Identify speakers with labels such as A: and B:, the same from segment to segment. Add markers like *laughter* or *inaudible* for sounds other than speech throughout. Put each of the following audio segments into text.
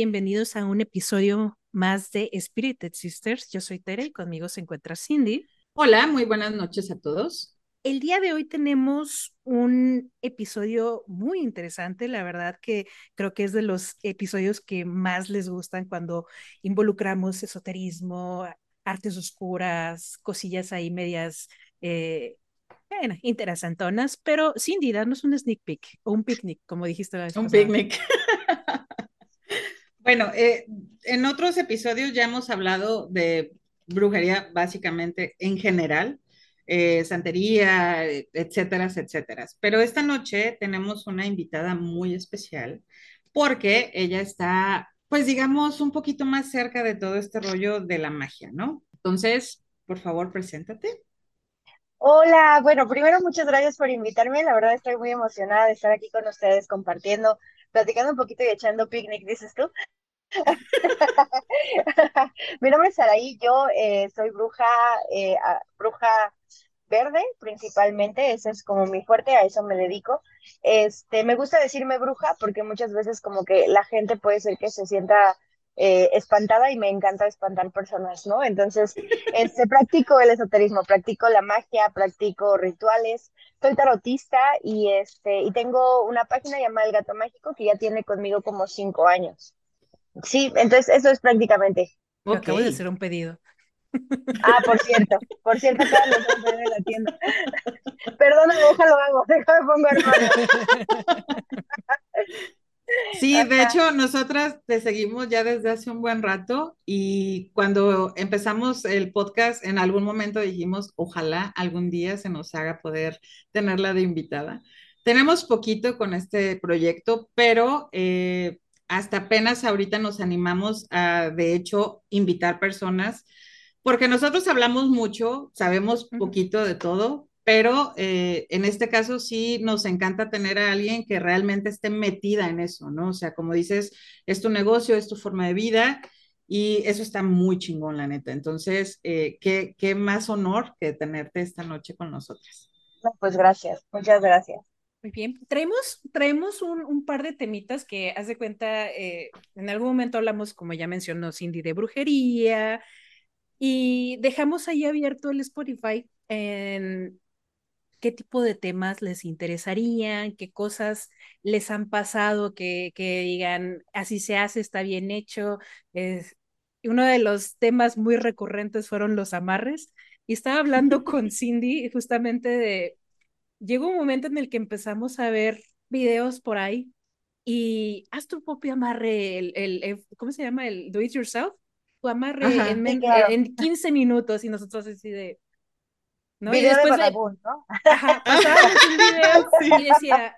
A: bienvenidos a un episodio más de Spirited Sisters. Yo soy Tere y conmigo se encuentra Cindy.
B: Hola, muy buenas noches a todos.
A: El día de hoy tenemos un episodio muy interesante, la verdad que creo que es de los episodios que más les gustan cuando involucramos esoterismo, artes oscuras, cosillas ahí medias eh, bueno, interesantonas, pero Cindy, danos un sneak peek o un picnic, como dijiste la vez
B: Un picnic. *laughs* bueno, eh, en otros episodios ya hemos hablado de brujería básicamente en general, eh, santería, etcétera, etcétera. Pero esta noche tenemos una invitada muy especial porque ella está, pues digamos, un poquito más cerca de todo este rollo de la magia, ¿no? Entonces, por favor, preséntate.
C: Hola, bueno, primero muchas gracias por invitarme. La verdad estoy muy emocionada de estar aquí con ustedes compartiendo, platicando un poquito y echando picnic, dices tú. *laughs* Mi nombre es Saraí, yo eh, soy bruja, eh, bruja verde principalmente, ese es como mi fuerte, a eso me dedico. Este, me gusta decirme bruja porque muchas veces como que la gente puede ser que se sienta eh, espantada y me encanta espantar personas, ¿no? Entonces, este, practico el esoterismo, practico la magia, practico rituales, soy tarotista y, este, y tengo una página llamada El Gato Mágico que ya tiene conmigo como cinco años. Sí, entonces eso es prácticamente.
A: Acabo de hacer un pedido.
C: Ah, por cierto, por cierto, acabo de la tienda. Perdona, déjalo hago, déjame pongo hermano. *laughs*
B: Sí, de hecho, nosotras te seguimos ya desde hace un buen rato y cuando empezamos el podcast, en algún momento dijimos, ojalá algún día se nos haga poder tenerla de invitada. Tenemos poquito con este proyecto, pero eh, hasta apenas ahorita nos animamos a, de hecho, invitar personas, porque nosotros hablamos mucho, sabemos poquito de todo, pero eh, en este caso sí nos encanta tener a alguien que realmente esté metida en eso, ¿no? O sea, como dices, es tu negocio, es tu forma de vida y eso está muy chingón, la neta. Entonces, eh, ¿qué, ¿qué, más honor que tenerte esta noche con nosotras.
C: Pues gracias, muchas gracias.
A: Muy bien, traemos, traemos un, un par de temitas que, haz de cuenta, eh, en algún momento hablamos, como ya mencionó Cindy, de brujería y dejamos ahí abierto el Spotify en qué tipo de temas les interesarían, qué cosas les han pasado, que, que digan, así se hace, está bien hecho. Es, uno de los temas muy recurrentes fueron los amarres. Y estaba hablando con *laughs* Cindy justamente de, llegó un momento en el que empezamos a ver videos por ahí y haz tu propio amarre, el, el, ¿cómo se llama? El do it yourself. Tu amarre en, en 15 minutos y nosotros así de,
C: ¿no? y después de ¿no?
A: Ajá, un video *laughs* y decía,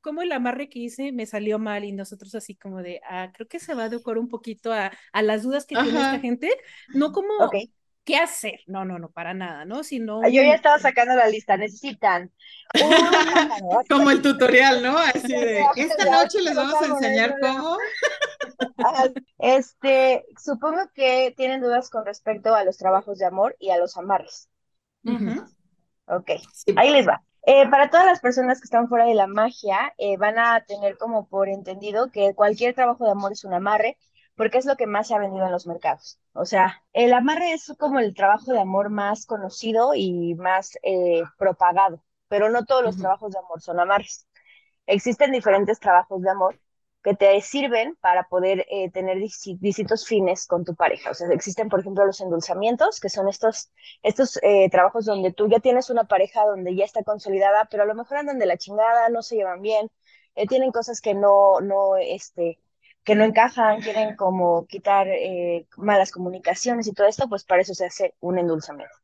A: ¿cómo el amarre que hice me salió mal? Y nosotros así como de, ah, creo que se va a adecuar un poquito a, a las dudas que tiene esta gente, no como qué hacer, no, no, no, para nada, ¿no? Sino...
C: Yo ya estaba sacando la lista, necesitan *laughs*
B: como el tutorial, ¿no? Así de, esta noche les vamos a enseñar cómo.
C: Este, supongo que tienen dudas con respecto a los trabajos de amor y a los amarres. Ok, ahí les va. Eh, para todas las personas que están fuera de la magia, eh, van a tener como por entendido que cualquier trabajo de amor es un amarre, porque es lo que más se ha vendido en los mercados. O sea, el amarre es como el trabajo de amor más conocido y más eh, propagado, pero no todos los trabajos de amor son amarres. Existen diferentes trabajos de amor que te sirven para poder eh, tener distintos fines con tu pareja. O sea, existen, por ejemplo, los endulzamientos, que son estos, estos eh, trabajos donde tú ya tienes una pareja donde ya está consolidada, pero a lo mejor andan de la chingada, no se llevan bien, eh, tienen cosas que no, no, este, que no encajan, quieren como quitar malas comunicaciones y todo esto, pues para eso se hace un endulzamiento.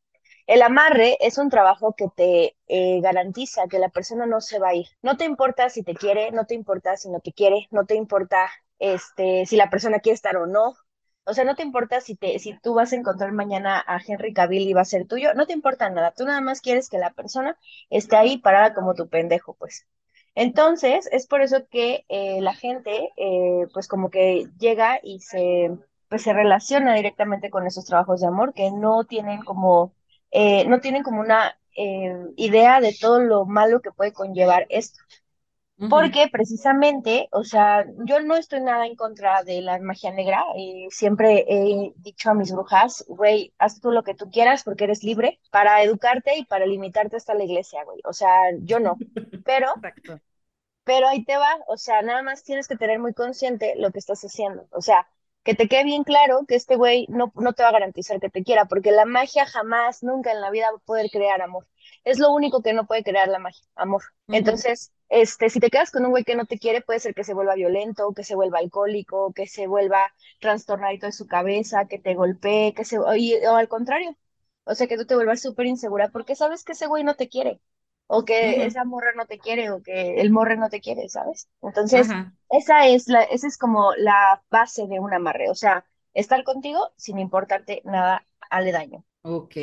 C: El amarre es un trabajo que te eh, garantiza que la persona no se va a ir. No te importa si te quiere, no te importa si no te quiere, no te importa este, si la persona quiere estar o no. O sea, no te importa si, te, si tú vas a encontrar mañana a Henry Cavill y va a ser tuyo, no te importa nada. Tú nada más quieres que la persona esté ahí parada como tu pendejo, pues. Entonces, es por eso que eh, la gente, eh, pues como que llega y se, pues se relaciona directamente con esos trabajos de amor que no tienen como eh, no tienen como una eh, idea de todo lo malo que puede conllevar esto. porque precisamente, o sea, yo no estoy nada en contra de la magia negra. y siempre he dicho a mis brujas, güey, haz tú lo que tú quieras porque eres libre para educarte y para limitarte hasta la iglesia, güey. O sea, yo no. *laughs* Pero, pero ahí te va. O sea, nada más tienes que tener muy consciente lo que estás haciendo. O sea, que te quede bien claro que este güey no, no te va a garantizar que te quiera, porque la magia jamás, nunca en la vida va a poder crear amor. Es lo único que no puede crear la magia, amor. Entonces, este, si te quedas con un güey que no te quiere, puede ser que se vuelva violento, que se vuelva alcohólico, que se vuelva trastornadito de su cabeza, que te golpee, que se, o, o al contrario. O sea, que tú te vuelvas súper insegura porque sabes que ese güey no te quiere o que esa morra no te quiere o que el morre no te quiere, ¿sabes? Entonces, esa es la, esa es como la base de un amarre, o sea, estar contigo sin importarte nada aledaño.
B: Ok.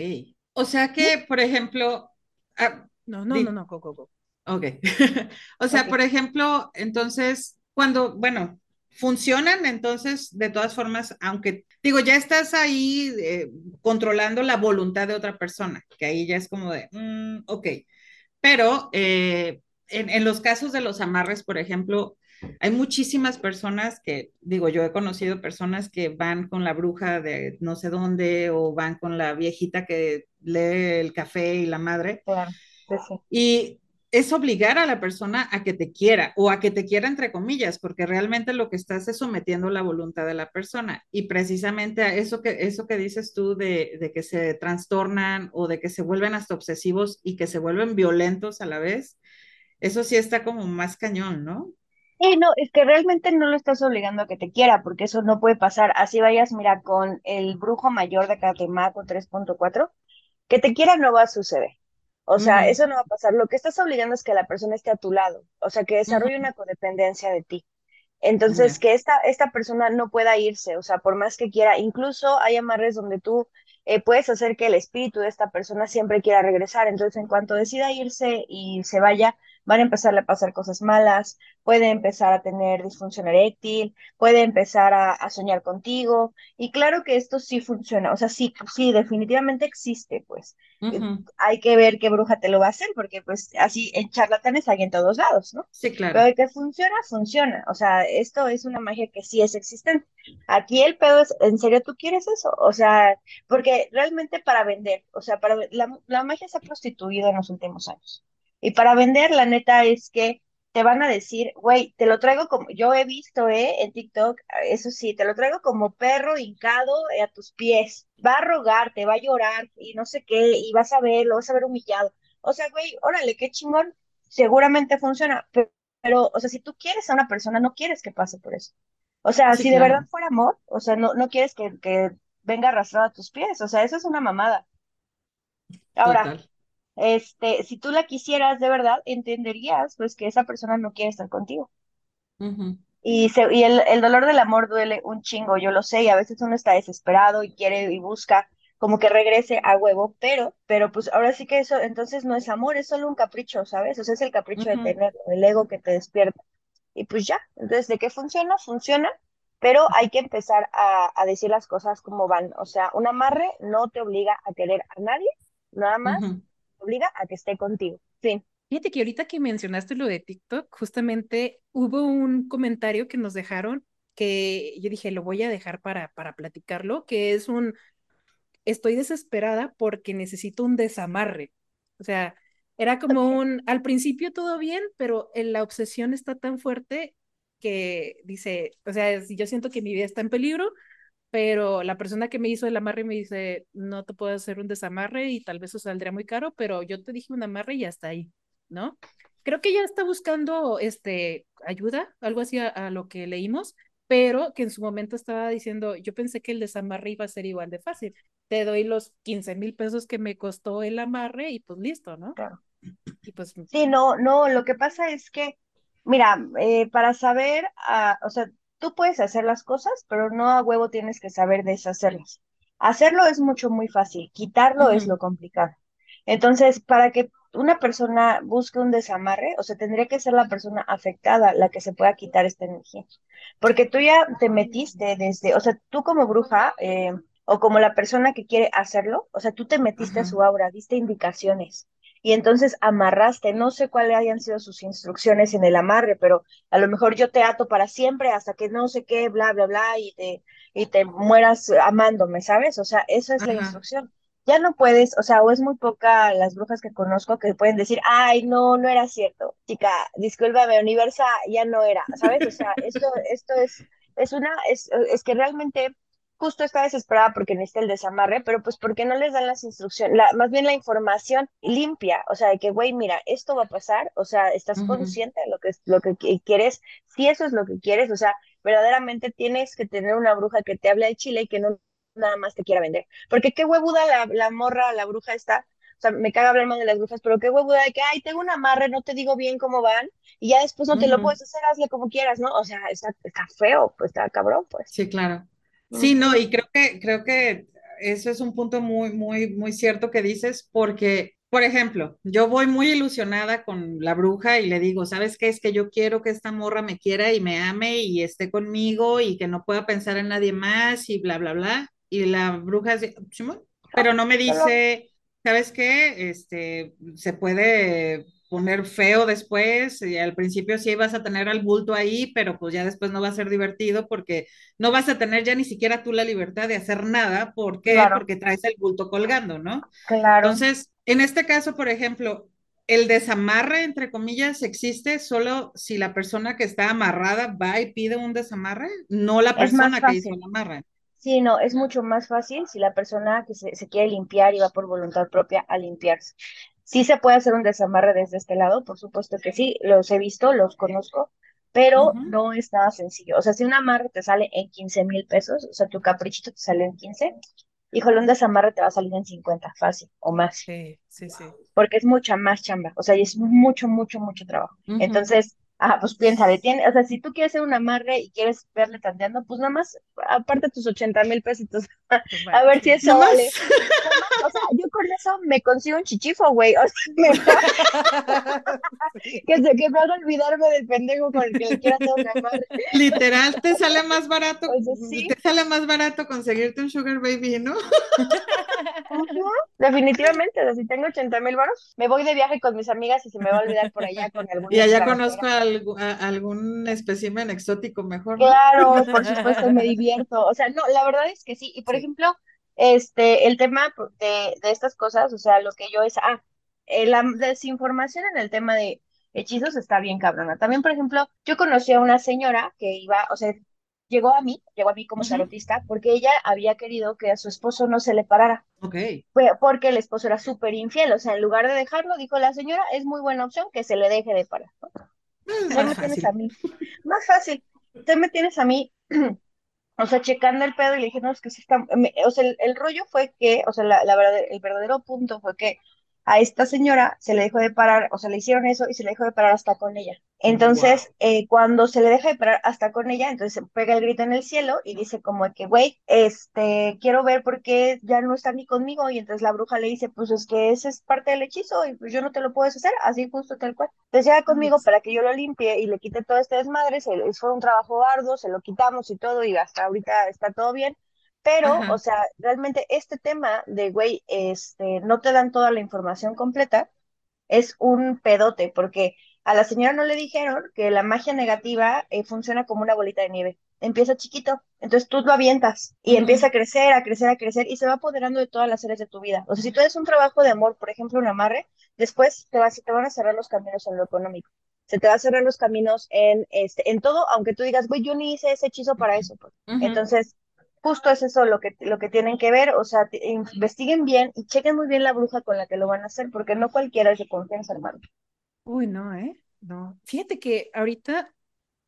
B: O sea que, por ejemplo,
A: ah, no, no, no, no, coco,
B: coco. Ok. *laughs* o sea, por ejemplo, entonces, cuando, bueno, funcionan, entonces, de todas formas, aunque, digo, ya estás ahí eh, controlando la voluntad de otra persona, que ahí ya es como de, mm, ok. Pero eh, en, los casos de los amarres, por ejemplo, hay muchísimas personas que, digo, yo he conocido personas que van con la bruja de no sé dónde o van con la viejita que lee el café y la madre. Claro, sí. Y es obligar a la persona a que te quiera o a que te quiera entre comillas, porque realmente lo que estás es sometiendo la voluntad de la persona. Y precisamente a eso que, eso que dices tú de, de que se trastornan o de que se vuelven hasta obsesivos y que se vuelven violentos a la vez, eso sí está como más cañón, ¿no?
C: Sí, no, es que realmente no lo estás obligando a que te quiera, porque eso no puede pasar. Así vayas, mira, con el brujo mayor de Catemaco 3.4, que te quiera no va a suceder. O sea, eso no va a pasar. Lo que estás obligando es que la persona esté a tu lado, o sea, que desarrolle una codependencia de ti. Entonces, que esta, esta persona no pueda irse, o sea, por más que quiera, incluso hay amarres donde tú eh, puedes hacer que el espíritu de esta persona siempre quiera regresar. Entonces, en cuanto decida irse y se vaya, van a empezar a pasar cosas malas, puede empezar a tener disfunción eréctil, puede empezar a, soñar contigo. Y claro que esto sí funciona, o sea, sí, sí, definitivamente existe, pues. Eh, hay que ver qué bruja te lo va a hacer, porque pues así en charlatanes hay en todos lados, ¿no?
B: Sí, claro.
C: Pero de que funciona, funciona. O sea, esto es una magia que sí es existente. Aquí el pedo es, ¿en serio tú quieres eso? O sea, porque realmente para vender, o sea, para la, la magia se ha prostituido en los últimos años. Y para vender, la neta es que te van a decir, güey, te lo traigo como, yo he visto, ¿eh? En TikTok, eso sí, te lo traigo como perro hincado eh, a tus pies. Va a rogar, te va a llorar y no sé qué, y vas a ver, lo vas a ver humillado. O sea, güey, órale, qué chingón, seguramente funciona, pero, o sea, si tú quieres a una persona, no quieres que pase por eso. O sea, si de verdad fuera amor, o sea, no, no quieres que, que venga arrastrado a tus pies, o sea, eso es una mamada. Ahora, este, si tú la quisieras de verdad, entenderías pues que esa persona no quiere estar contigo. Y, se, y el, el, dolor del amor duele un chingo, yo lo sé, y a veces uno está desesperado y quiere y busca como que regrese a huevo, pero, pero pues ahora sí que eso entonces no es amor, es solo un capricho, ¿sabes? O sea, es el capricho de tener el ego que te despierta. Y pues ya, entonces, ¿de qué funciona? Funciona, pero hay que empezar a, a decir las cosas como van. O sea, un amarre no te obliga a querer a nadie, nada más obliga a que esté contigo. Fin.
A: Fíjate que ahorita que mencionaste lo de TikTok, justamente hubo un comentario que nos dejaron que yo dije, lo voy a dejar para, para platicarlo, que es un, estoy desesperada porque necesito un desamarre. O sea, era como un, al principio todo bien, pero la obsesión está tan fuerte que dice, o sea, yo siento que mi vida está en peligro, pero la persona que me hizo el amarre me dice, no te puedo hacer un desamarre y tal vez eso saldría muy caro, pero yo te dije un amarre y ya está ahí, ¿no? Creo que ella está buscando este, ayuda, algo así a, lo que leímos, pero que en su momento estaba diciendo, yo pensé que el desamarre iba a ser igual de fácil. Te doy los 15 mil pesos que me costó el amarre y pues listo, ¿no? Claro.
C: Y pues... Sí, no, no, lo que pasa es que, mira, eh, para saber, uh, o sea, tú puedes hacer las cosas, pero no a huevo tienes que saber deshacerlas. Hacerlo es mucho, muy fácil, quitarlo es lo complicado. Entonces, para que una persona busque un desamarre, o sea, tendría que ser la persona afectada la que se pueda quitar esta energía. Porque tú ya te metiste desde, o sea, tú como bruja, eh, o como la persona que quiere hacerlo, o sea, tú te metiste a su aura, diste indicaciones y entonces amarraste, no sé cuáles hayan sido sus instrucciones en el amarre, pero a lo mejor yo te ato para siempre hasta que no sé qué, bla, bla, bla, y te, y te mueras amándome, ¿sabes? O sea, esa es la instrucción. Ya no puedes, o sea, o es muy poca las brujas que conozco que pueden decir, ay, no, no era cierto, chica, discúlpame, universa, ya no era, ¿sabes? O sea, esto, esto es, es una, es, es que realmente justo está desesperada porque necesita el desamarre, pero pues porque no les dan las instrucciones, la, más bien la información limpia, o sea, de que, güey, mira, esto va a pasar, o sea, estás consciente de lo que, lo que quieres, si eso es lo que quieres, o sea, verdaderamente tienes que tener una bruja que te hable de Chile y que no nada más te quiera vender, porque qué huevuda la, la morra, la bruja está, o sea, me caga hablar más de las brujas, pero qué huevuda de que, ay, tengo un amarre, no te digo bien cómo van, y ya después no te lo puedes hacer, hazle como quieras, ¿no? O sea, está, está feo, pues está cabrón, pues.
B: Sí, claro. Sí, no, y creo que, creo que eso es un punto muy, muy, muy cierto que dices, porque, por ejemplo, yo voy muy ilusionada con la bruja y le digo, ¿sabes qué? Es que yo quiero que esta morra me quiera y me ame y esté conmigo y que no pueda pensar en nadie más y bla, bla, bla. Y la bruja dice, pero no me dice, ¿sabes qué? Este, se puede poner feo después y al principio sí vas a tener al bulto ahí, pero pues ya después no va a ser divertido porque no vas a tener ya ni siquiera tú la libertad de hacer nada. ¿Por qué? Porque traes el bulto colgando, ¿no?
C: Claro.
B: Entonces, en este caso, por ejemplo, el desamarre, entre comillas, existe solo si la persona que está amarrada va y pide un desamarre, no la persona que hizo el amarre.
C: Sí, no, es mucho más fácil si la persona que se, se, quiere limpiar y va por voluntad propia a limpiarse. Sí se puede hacer un desamarre desde este lado, por supuesto que sí, los he visto, los conozco, pero no es nada sencillo. O sea, si un amarre te sale en 15 mil pesos, o sea, tu caprichito te sale en 15, híjole, un desamarre te va a salir en 50, fácil, o más.
A: Sí, sí, sí.
C: Porque es mucha más chamba, o sea, y es mucho, mucho, mucho trabajo. Entonces, Ah, pues piénsale, tiene, o sea, si tú quieres hacer un amarre y quieres verle tanteando, pues nada más aparte tus 80 mil pesitos, pues *laughs* a ver si eso vale. o sea, yo con eso me consigo un chichifo, güey, o sea, me... *laughs* *laughs* que se que me haga olvidarme del pendejo con el que le quiera hacer un amarre.
B: Literal, te sale más barato, pues, ¿sí? te sale más barato conseguirte un sugar baby, ¿no?
C: Definitivamente, o sea, si tengo 80 mil baros, me voy de viaje con mis amigas y se me va a olvidar por allá con algún...
B: Y allá conozco a algún espécimen exótico mejor.
C: Claro, *laughs* por supuesto, me divierto. O sea, no, la verdad es que sí. Y por ejemplo, este, el tema de, de, estas cosas, o sea, lo que yo es, ah, eh, la desinformación en el tema de hechizos está bien cabrona. También, por ejemplo, yo conocí a una señora que iba, o sea, llegó a mí, llegó a mí como tarotista, porque ella había querido que a su esposo no se le parara.
B: Ok.
C: Porque el esposo era súper infiel, o sea, en lugar de dejarlo, dijo la señora, es muy buena opción que se le deje de parar. Tú me tienes a mí. Más fácil. Me tienes a mí, o sea, checando el pedo y le dije, no, es que sí está. o sea, el, rollo fue que, o sea, la, la verdad, el verdadero punto fue que a esta señora se le dejó de parar, o sea, le hicieron eso y se le dejó de parar hasta con ella. Entonces, eh, cuando se le deja de parar hasta con ella, entonces pega el grito en el cielo y dice como que, güey, este, quiero ver por qué ya no está ni conmigo. Y entonces la bruja le dice, pues es que ese es parte del hechizo y pues yo no te lo puedo hacer, así justo tal cual. Entonces llega conmigo para que yo lo limpie y le quite todo este desmadre, se, fue un trabajo arduo, se lo quitamos y todo y hasta ahorita está todo bien pero, o sea, realmente este tema de, güey, este, no te dan toda la información completa, es un pedote, porque a la señora no le dijeron que la magia negativa eh, funciona como una bolita de nieve. Empieza chiquito, entonces tú lo avientas y empieza a crecer, a crecer, a crecer y se va apoderando de todas las áreas de tu vida. O sea, si tú haces un trabajo de amor, por ejemplo, un amarre, después te, vas, te van a cerrar los caminos en lo económico. Se te va a cerrar los caminos en, este, en todo, aunque tú digas, güey, yo ni hice ese hechizo para eso. Pues. Entonces, justo es eso lo que, lo que tienen que ver, o sea, investiguen bien y chequen muy bien la bruja con la que lo van a hacer, porque no cualquiera es de confianza, hermano.
A: Uy, no, ¿eh? No. Fíjate que ahorita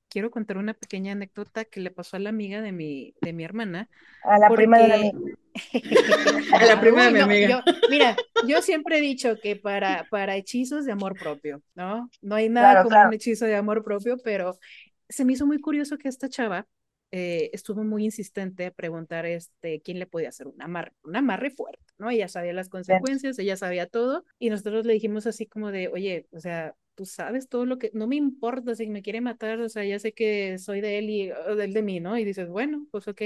A: quiero contar una pequeña anécdota que le pasó a la amiga de mi, de mi hermana.
C: A la prima de la amiga. *laughs*
B: a la prima de mi amiga.
A: mira, yo siempre he dicho que para, para hechizos de amor propio, ¿no? No hay nada como un hechizo de amor propio, pero se me hizo muy curioso que esta chava eh, estuvo muy insistente a preguntar este, quién le podía hacer un amarre, un amarre fuerte, ¿no? Ella sabía las consecuencias, ella sabía todo, y nosotros le dijimos así como de, oye, o sea, tú sabes todo lo que, no me importa si me quiere matar, o sea, ya sé que soy de él y de él de mí, ¿no? Y dices, bueno, pues ok.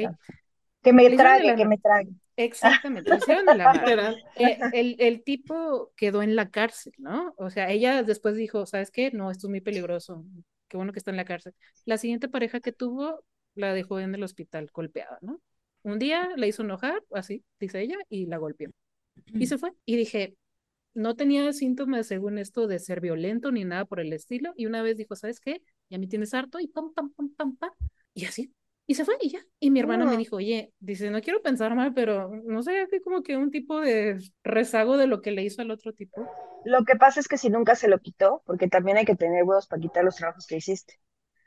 C: Que me trague, que me trague.
A: Exactamente, la *laughs* eh, el, el, tipo quedó en la cárcel, ¿no? O sea, ella después dijo, ¿sabes qué? No, esto es muy peligroso, qué bueno que está en la cárcel. La siguiente pareja que tuvo la dejó en el hospital golpeada, ¿no? Un día la hizo enojar, así, dice ella, y la golpeó. Y se fue. Y dije, no tenía síntomas según esto de ser violento ni nada por el estilo. Y una vez dijo, ¿sabes qué? Ya me tienes harto y pam, pam, pam, pam, pam. Y así. Y se fue y ya. Y mi hermano me dijo, oye, dice, no quiero pensar mal, pero no sé, como que un tipo de rezago de lo que le hizo al otro tipo.
C: Lo que pasa es que si nunca se lo quitó, porque también hay que tener huevos para quitar los trabajos que hiciste.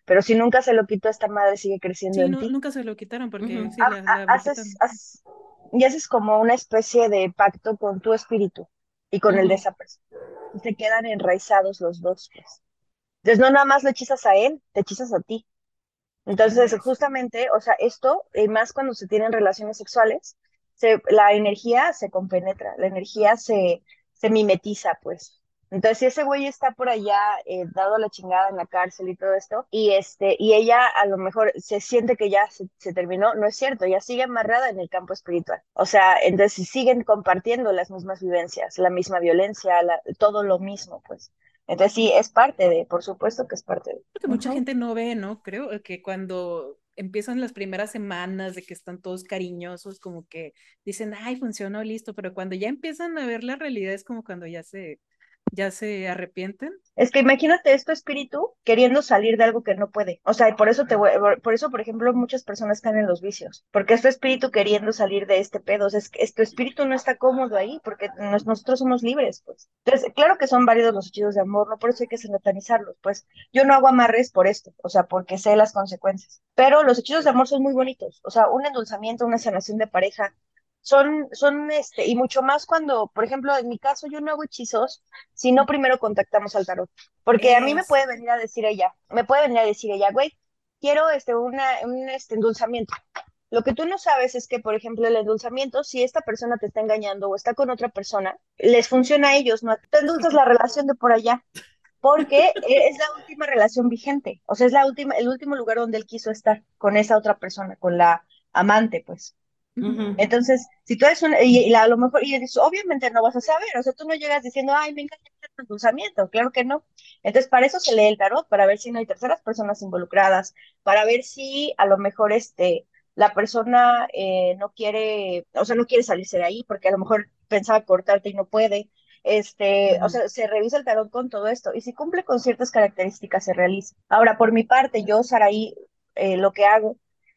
C: Pero si nunca se lo quitó, esta madre sigue creciendo.
A: Sí,
C: no,
A: nunca se lo quitaron porque sí,
C: la, haces, y haces como una especie de pacto con tu espíritu y con el de esa persona. Y te quedan enraizados los dos. Pues. Entonces no nada más lo hechizas a él, te hechizas a ti. Entonces, justamente, o sea, esto, y más cuando se tienen relaciones sexuales, se, la energía se compenetra, la energía se, se mimetiza, pues. Entonces, si ese güey está por allá, eh, dado la chingada en la cárcel y todo esto, y este, y ella a lo mejor se siente que ya se, terminó, no es cierto, ya sigue amarrada en el campo espiritual. O sea, entonces siguen compartiendo las mismas vivencias, la misma violencia, todo lo mismo, pues. Entonces sí, es parte de, por supuesto que es parte de.
A: Porque mucha gente no ve, ¿no? Creo que cuando empiezan las primeras semanas de que están todos cariñosos, como que dicen, ay, funcionó, listo, pero cuando ya empiezan a ver la realidad es como cuando ya se ya se arrepienten.
C: Es que imagínate esto espíritu queriendo salir de algo que no puede. O sea, por eso te por eso, por ejemplo, muchas personas caen en los vicios, porque es tu espíritu queriendo salir de este pedo. O sea, es que tu espíritu no está cómodo ahí, porque nosotros somos libres, pues. Entonces, claro que son válidos los hechizos de amor, no por eso hay que satanizarlos, pues. Yo no hago amarres por esto, o sea, porque sé las consecuencias. Pero los hechizos de amor son muy bonitos. O sea, un endulzamiento, una sanación de pareja, son, son, este, y mucho más cuando, por ejemplo, en mi caso yo no hago hechizos si no primero contactamos al tarot, porque a mí me puede venir a decir ella, me puede venir a decir ella, güey, quiero este, una, un este, endulzamiento. Lo que tú no sabes es que, por ejemplo, el endulzamiento, si esta persona te está engañando o está con otra persona, les funciona a ellos, no te endulzas la relación de por allá, porque es la última relación vigente, o sea, es la última, el último lugar donde él quiso estar con esa otra persona, con la amante, pues. Entonces, si tú eres un, y, a lo mejor, y obviamente no vas a saber, o sea, tú no llegas diciendo, ay, me encanta el endulzamiento, claro que no. Entonces, para eso se lee el tarot, para ver si no hay terceras personas involucradas, para ver si a lo mejor este, la persona eh, no quiere, o sea, no quiere salirse de ahí, porque a lo mejor pensaba cortarte y no puede. Este, o sea, se revisa el tarot con todo esto, y si cumple con ciertas características, se realiza. Ahora, por mi parte, yo, Saraí, eh, lo que hago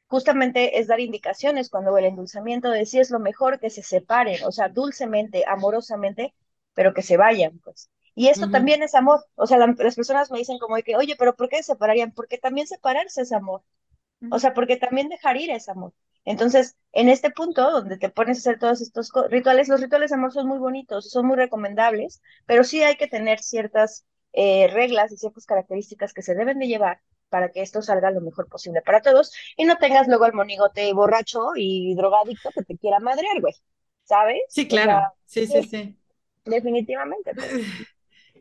C: justamente es dar indicaciones cuando el endulzamiento de sí es lo mejor que se separen, o sea, dulcemente, amorosamente, pero que se vayan, pues. Y esto también es amor, o sea, las personas me dicen como de que, oye, pero ¿por qué se separarían? Porque también separarse es amor, o sea, porque también dejar ir es amor. Entonces, en este punto donde te pones a hacer todos estos rituales, los rituales de amor son muy bonitos, son muy recomendables, pero sí hay que tener ciertas eh, reglas y ciertas características que se deben de llevar para que esto salga lo mejor posible para todos y no tengas luego al monigote borracho y drogadicto que te quiera madrear, güey, ¿sabes?
B: Sí, claro, sí, sí, sí.
C: Definitivamente. Pues. *laughs*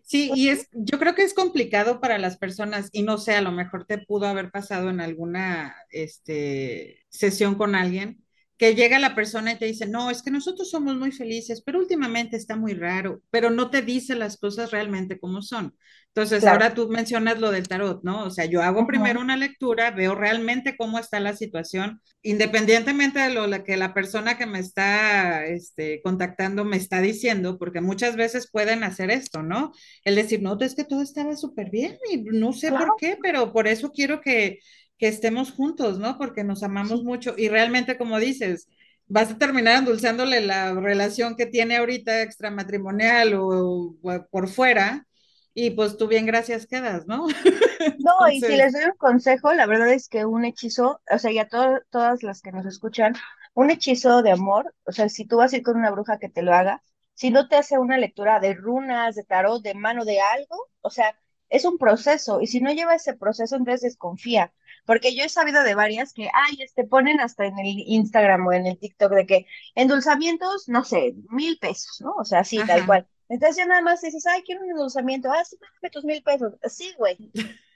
B: Sí, y es, yo creo que es complicado para las personas, y no sé, a lo mejor te pudo haber pasado en alguna este, sesión con alguien, que llega la persona y te dice, no, es que nosotros somos muy felices, pero últimamente está muy raro, pero no te dice las cosas realmente como son. Entonces, ahora tú mencionas lo del tarot, ¿no? O sea, yo hago primero una lectura, veo realmente cómo está la situación, independientemente de lo que la persona que me está este, contactando me está diciendo, porque muchas veces pueden hacer esto, ¿no? El decir, no, es que todo estaba súper bien y no sé por qué, pero por eso quiero que que estemos juntos, ¿no? Porque nos amamos mucho y realmente, como dices, vas a terminar endulzándole la relación que tiene ahorita extramatrimonial o, por fuera y pues tú bien gracias quedas, ¿no? *laughs*
C: No, y si les doy un consejo, la verdad es que un hechizo, o sea, ya todas las que nos escuchan, un hechizo de amor, o sea, si tú vas a ir con una bruja que te lo haga, si no te hace una lectura de runas, de tarot, de mano, de algo, o sea, es un proceso, y si no lleva ese proceso, entonces desconfía, porque yo he sabido de varias que, ay, este, ponen hasta en el Instagram o en el TikTok de que endulzamientos, no sé, mil pesos, ¿no? O sea, así, tal cual. Entonces ya nada más dices, ay, quiero un endulzamiento, ah, sí, mándame tus mil pesos, sí, güey,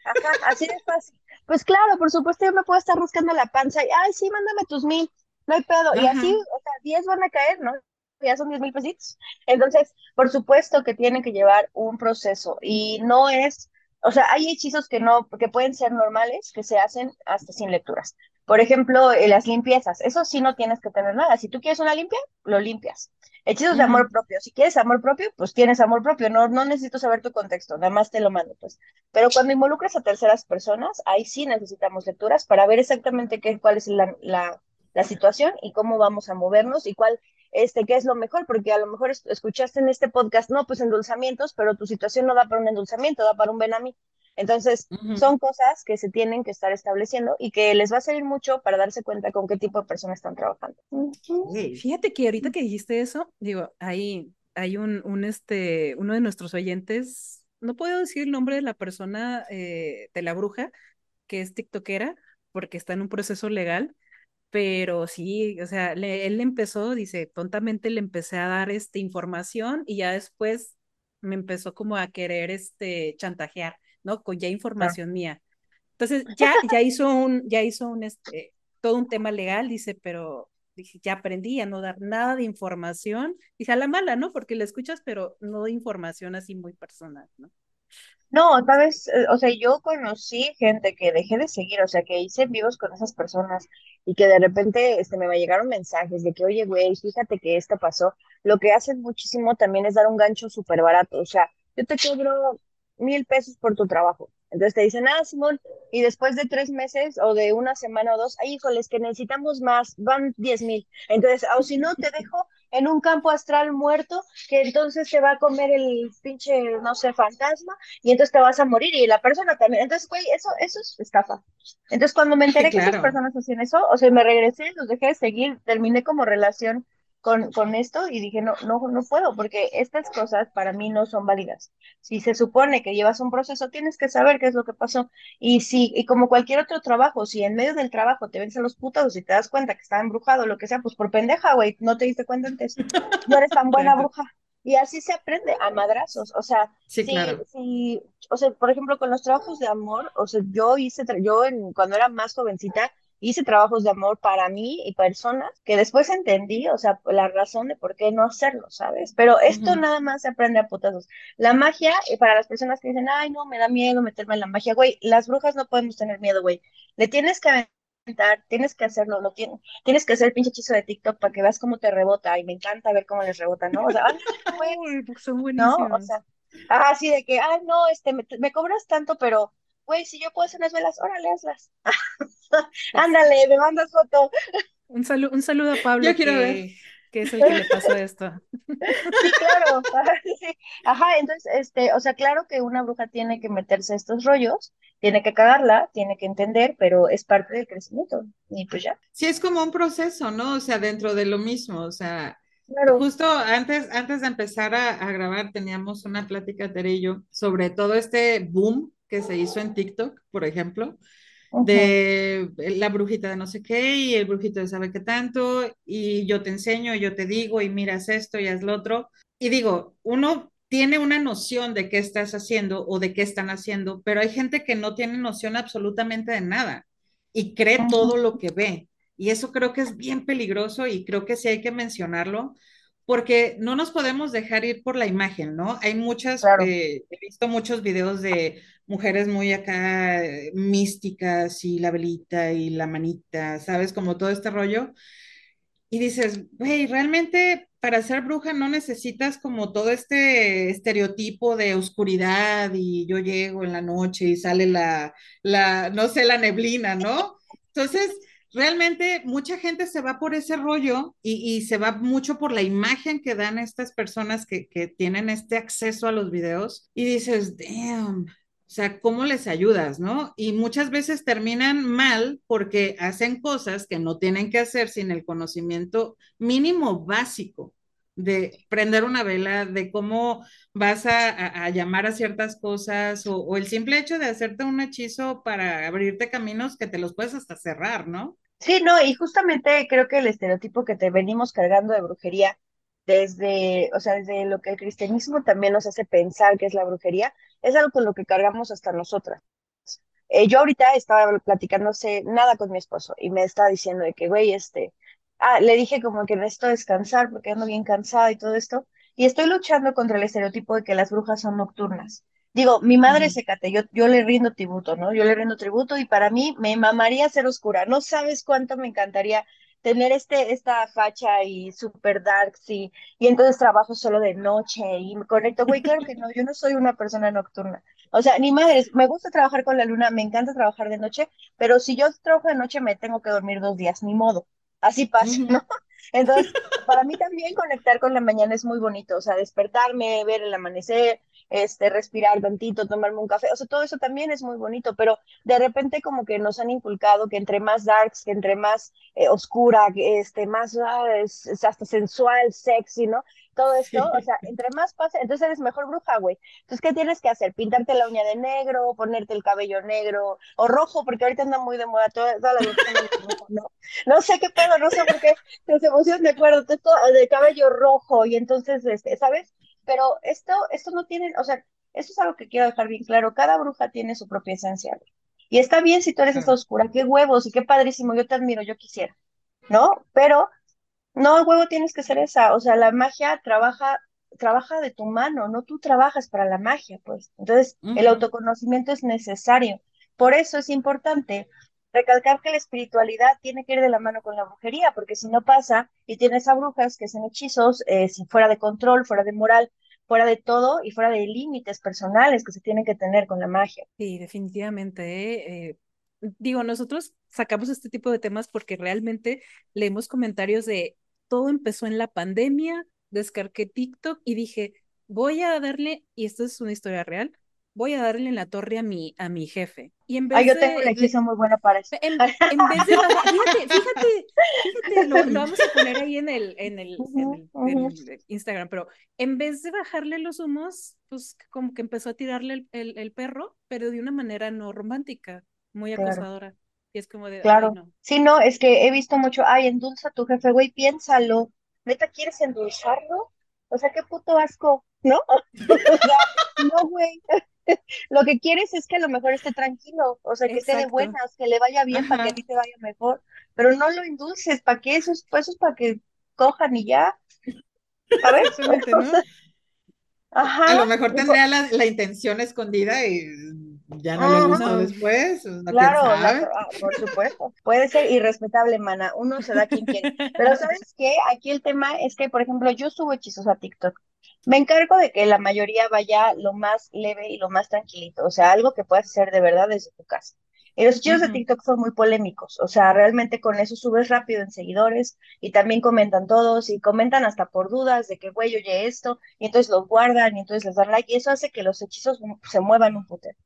C: ajá, así de fácil. Pues claro, por supuesto, yo me puedo estar rascando la panza y, ay, sí, mándame tus mil, no hay pedo, y así, o sea, 10 van a caer, ¿no? Ya son 10 mil pesitos. Entonces, por supuesto que tienen que llevar un proceso y no es, o sea, hay hechizos que no, que pueden ser normales, que se hacen hasta sin lecturas. Por ejemplo, eh, las limpiezas, eso sí no tienes que tener nada. Si tú quieres una limpia, lo limpias. Hechizos de amor propio. Si quieres amor propio, pues tienes amor propio. No, no necesito saber tu contexto, nada más te lo mando, pues. Pero cuando involucras a terceras personas, ahí sí necesitamos lecturas para ver exactamente qué, cuál es la, la, la situación y cómo vamos a movernos y cuál, este, qué es lo mejor, porque a lo mejor escuchaste en este podcast, no, pues endulzamientos, pero tu situación no da para un endulzamiento, da para un benami. Entonces, son cosas que se tienen que estar estableciendo y que les va a servir mucho para darse cuenta con qué tipo de personas están trabajando.
A: Fíjate que ahorita que dijiste eso, digo, ahí hay un, un, este, uno de nuestros oyentes, no puedo decir el nombre de la persona, eh, de la bruja, que es tiktokera, porque está en un proceso legal, pero sí, o sea, él empezó, dice, tontamente le empecé a dar este, información y ya después me empezó como a querer este, chantajear ¿no? Con ya información mía. Entonces, ya, ya hizo un, ya hizo un, este, todo un tema legal, dice, pero dice, ya aprendí a no dar nada de información, dice, a la mala, ¿no? Porque la escuchas, pero no de información así muy personal, ¿no?
C: No, sabes, eh, o sea, yo conocí gente que dejé de seguir, o sea, que hice vivos con esas personas y que de repente este, me llegaron mensajes de que, oye, güey, fíjate que esto pasó. Lo que hacen muchísimo también es dar un gancho súper barato, o sea, yo te cobro mil pesos por tu trabajo. Entonces te dicen, ah, Simón, y después de tres meses o de una semana o dos, ay, híjoles, que necesitamos más, van diez mil. Entonces, o si no, te dejo en un campo astral muerto, que entonces te va a comer el pinche, no sé, fantasma, y entonces te vas a morir, y la persona también. Entonces, güey, eso, eso es estafa. Entonces, cuando me *laughs* enteré que esas personas hacían eso, o sea, me regresé, los dejé de seguir, terminé como relación con, con esto y dije, no, no, no puedo, porque estas cosas para mí no son válidas. Si se supone que llevas un proceso, tienes que saber qué es lo que pasó. Y si, y como cualquier otro trabajo, si en medio del trabajo te a los putados y te das cuenta que está embrujado, lo que sea, pues por pendeja, güey, no te diste cuenta antes, *laughs* no eres tan buena bruja. Y así se aprende a madrazos, o sea,
B: sí, claro.
C: o sea, por ejemplo, con los trabajos de amor, o sea, yo hice, yo en, cuando era más jovencita, hice trabajos de amor para mí y personas que después entendí, o sea, la razón de por qué no hacerlo, ¿sabes? Pero esto nada más se aprende a putazos. La magia, y para las personas que dicen, ay, no, me da miedo meterme en la magia, güey, las brujas no podemos tener miedo, güey. Le tienes que aventar, tienes que hacerlo, lo tienes, tienes que hacer el pinche hechizo de TikTok para que veas cómo te rebota, y me encanta ver cómo les rebota, ¿no? O sea,
A: güey, *laughs* son buenísimos.
C: ¿no? O sea, así de que, ay, no, este, me, me cobras tanto, pero güey, si yo puedo hacer unas velas, órale, hazlas. *laughs* Ándale, me mandas foto.
A: Un, saludo, un saludo a Pablo.
B: Yo quiero que, ver.
A: Que es el que le pasó esto. *laughs*
C: Sí, claro. Ajá, entonces, este, o sea, claro que una bruja tiene que meterse estos rollos, tiene que cagarla, tiene que entender, pero es parte del crecimiento. Y pues ya.
B: Sí, es como un proceso, ¿no? O sea, dentro de lo mismo, o sea, Claro. Justo antes, antes de empezar a, a, grabar teníamos una plática, Tere y yo, sobre todo este boom que se hizo en TikTok, por ejemplo, de la brujita de no sé qué y el brujito de sabe qué tanto, y yo te enseño, yo te digo, y miras esto y haz lo otro. Y digo, uno tiene una noción de qué estás haciendo o de qué están haciendo, pero hay gente que no tiene noción absolutamente de nada y cree todo lo que ve. Y eso creo que es bien peligroso y creo que sí hay que mencionarlo porque no nos podemos dejar ir por la imagen, ¿no? Hay muchas, eh, he visto muchos videos de mujeres muy acá eh, místicas y la velita y la manita, ¿sabes? Como todo este rollo. Y dices, güey, realmente para ser bruja no necesitas como todo este estereotipo de oscuridad y yo llego en la noche y sale la, la no sé, la neblina, ¿no? Entonces, realmente mucha gente se va por ese rollo y, se va mucho por la imagen que dan estas personas que, que tienen este acceso a los videos y dices, damn, o sea, ¿cómo les ayudas, no? Y muchas veces terminan mal porque hacen cosas que no tienen que hacer sin el conocimiento mínimo básico de prender una vela, de cómo vas a, llamar a ciertas cosas o, o, el simple hecho de hacerte un hechizo para abrirte caminos que te los puedes hasta cerrar, ¿no?
C: Sí, no, y justamente creo que el estereotipo que te venimos cargando de brujería desde, o sea, desde lo que el cristianismo también nos hace pensar que es la brujería, es algo con lo que cargamos hasta nosotras. Eh, yo ahorita estaba platicándose nada con mi esposo y me estaba diciendo de que, güey, este, ah, le dije como que necesito descansar porque ando bien cansada y todo esto, y estoy luchando contra el estereotipo de que las brujas son nocturnas. Digo, mi madre se cate, yo, yo le rindo tributo, ¿no? Yo le rindo tributo y para mí me mamaría ser oscura. No sabes cuánto me encantaría tener este, esta facha y super dark, sí, y entonces trabajo solo de noche y me conecto, güey, claro que no, yo no soy una persona nocturna. O sea, ni madres, me gusta trabajar con la luna, me encanta trabajar de noche, pero si yo trabajo de noche me tengo que dormir dos días, ni modo. Así pasa, ¿no? *laughs* Entonces, para mí también conectar con la mañana es muy bonito, o sea, despertarme, ver el amanecer, este, respirar tantito, tomarme un café, o sea, todo eso también es muy bonito, pero de repente como que nos han inculcado que entre más darks, que entre más eh, oscura, que este, más ah, es, hasta sensual, sexy, ¿no? Todo esto, o sea, entre más pasa, entonces eres mejor bruja, güey. Entonces, ¿qué tienes que hacer? Pintarte la uña de negro, ponerte el cabello negro o rojo, porque ahorita anda muy de moda toda, toda la rojo, ¿no? No sé qué pedo, no sé por qué, las emociones me acuerdo, todo de cabello rojo y entonces, este, ¿sabes? Pero esto, esto no tiene, o sea, eso es algo que quiero dejar bien claro. Cada bruja tiene su propia esencia. Y está bien si tú eres esta oscura, qué huevos y qué padrísimo, yo te admiro, yo quisiera, ¿no? Pero no, huevo tienes que ser esa. O sea, la magia trabaja, trabaja de tu mano, no tú trabajas para la magia, pues. Entonces, el autoconocimiento es necesario. Por eso es importante recalcar que la espiritualidad tiene que ir de la mano con la brujería, porque si no pasa y tienes a brujas que hacen hechizos eh, fuera de control, fuera de moral, fuera de todo y fuera de límites personales que se tienen que tener con la magia.
A: Sí, definitivamente. ¿eh? Eh, digo, nosotros sacamos este tipo de temas porque realmente leemos comentarios de todo empezó en la pandemia, descargué TikTok y dije, voy a darle, y esto es una historia real, voy a darle en la torre a mi, a mi jefe. Y en vez
C: Ay, yo tengo una hechizo muy buena para eso.
A: En, vez de fíjate, fíjate, fíjate, lo, vamos a poner ahí en el, en el, Instagram, pero en vez de bajarle los humos, pues como que empezó a tirarle el, el, perro, pero de una manera no romántica, muy acosadora. Y es como de,
C: claro. no. Sí, no, es que he visto mucho, ay, endulza a tu jefe, güey, piénsalo. ¿Neta quieres endulzarlo? O sea, qué puto asco, ¿no? *laughs* no, güey. *laughs* lo que quieres es que a lo mejor esté tranquilo, o sea, que esté de buenas, que le vaya bien para que a ti te vaya mejor, pero no lo indulces, ¿para qué? Eso es, pues, eso es para que cojan y ya. A ver, *laughs*
B: Ajá. A lo mejor tendría la, la, intención escondida y ya no le gustó después.
C: claro, ah, por supuesto. Puede ser irrespetable, mana. Uno se da quien quiere. Pero ¿sabes qué? Aquí el tema es que, por ejemplo, yo subo hechizos a TikTok me encargo de que la mayoría vaya lo más leve y lo más tranquilito, o sea, algo que puedas hacer de verdad desde tu casa. Y los hechizos de TikTok son muy polémicos, o sea, realmente con eso subes rápido en seguidores y también comentan todos y comentan hasta por dudas de que, güey, oye esto, y entonces los guardan y entonces les dan like y eso hace que los hechizos se muevan un putero.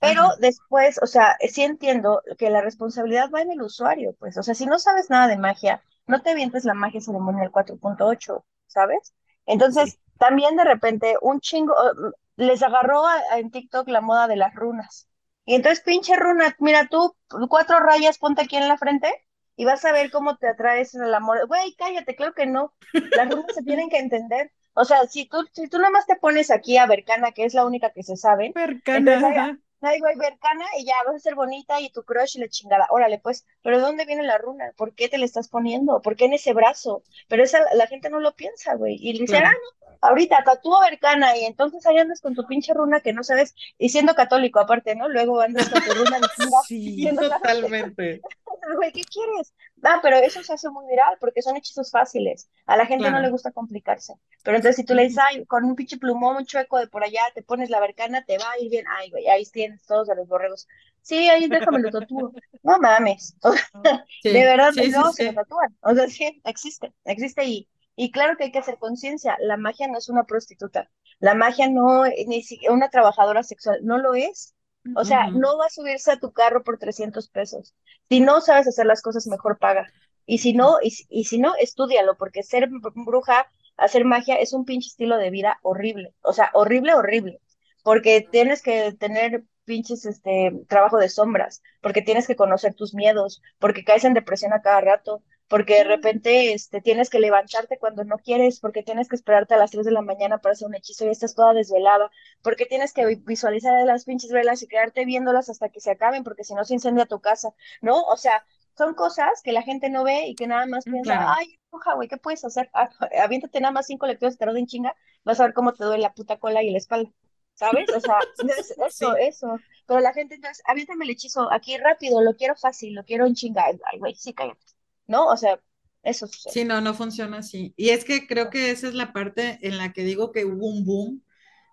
C: Pero después, o sea, sí entiendo que la responsabilidad va en el usuario, pues, o sea, si no sabes nada de magia, no te avientes la magia ceremonial 4.8, ¿sabes? Entonces, también de repente un chingo, oh, les agarró en TikTok la moda de las runas. Y entonces, pinche runa, mira tú, cuatro rayas, ponte aquí en la frente y vas a ver cómo te atraes en el amor. Güey, cállate, creo que no. Las runas se tienen que entender. O sea, si tú, si tú nada más te pones aquí a Bercana, que es la única que se sabe,
A: Bercana,
C: ay, güey, Bercana, y ya vas a ser bonita y tu crush y la chingada. Órale, pues, pero ¿dónde viene la runa? ¿Por qué te la estás poniendo? ¿Por qué en ese brazo? Pero esa la gente no lo piensa, güey. Y le dice, ah, no, ahorita tatúo Bercana y entonces ahí andas con tu pinche runa que no sabes, y siendo católico aparte, ¿no? Luego andas con tu runa de *laughs*
B: Sí, totalmente. *laughs*
C: Güey, ¿qué quieres? Ah, pero eso se hace muy viral porque son hechizos fáciles. A la gente no le gusta complicarse. Pero entonces si tú le dices, ay, con un pinche plumón, un chueco de por allá, te pones la bercana, te va a ir bien. Ay, güey, ahí tienes todos a los borregos. Sí, ahí déjame lo tatúo. No mames. *laughs* de verdad, no, se lo tatúan. O sea, sí, existe, existe y y claro que hay que hacer conciencia, la magia no es una prostituta, la magia no es ni una trabajadora sexual, no lo es. O sea, no va a subirse a tu carro por 300 pesos. Si no sabes hacer las cosas, mejor paga. Y si no, y, y si no, estudialo, porque ser bruja, hacer magia es un pinche estilo de vida horrible. O sea, horrible, horrible. Porque tienes que tener pinches este trabajo de sombras, porque tienes que conocer tus miedos, porque caes en depresión a cada rato, porque de repente este, tienes que levantarte cuando no quieres, porque tienes que esperarte a las 3 de la mañana para hacer un hechizo y estás toda desvelada, porque tienes que visualizar las pinches velas y quedarte viéndolas hasta que se acaben, porque si no se incendia tu casa, ¿no? O sea, son cosas que la gente no ve y que nada más piensa, ay, bruja, güey, ¿qué puedes hacer? Ah, *laughs* aviéntate nada más cinco lecturas de tarot en chinga, vas a ver cómo te duele la puta cola y la espalda. ¿Sabes? O sea, *laughs* eso, eso. Pero la gente entonces, aviéntame el hechizo aquí rápido, lo quiero fácil, lo quiero en chinga. Ay, güey, sí, cállate. ¿No? O sea, eso sucede.
B: Sí, no, no funciona así. Y es que creo que esa es la parte en la que digo que hubo un boom,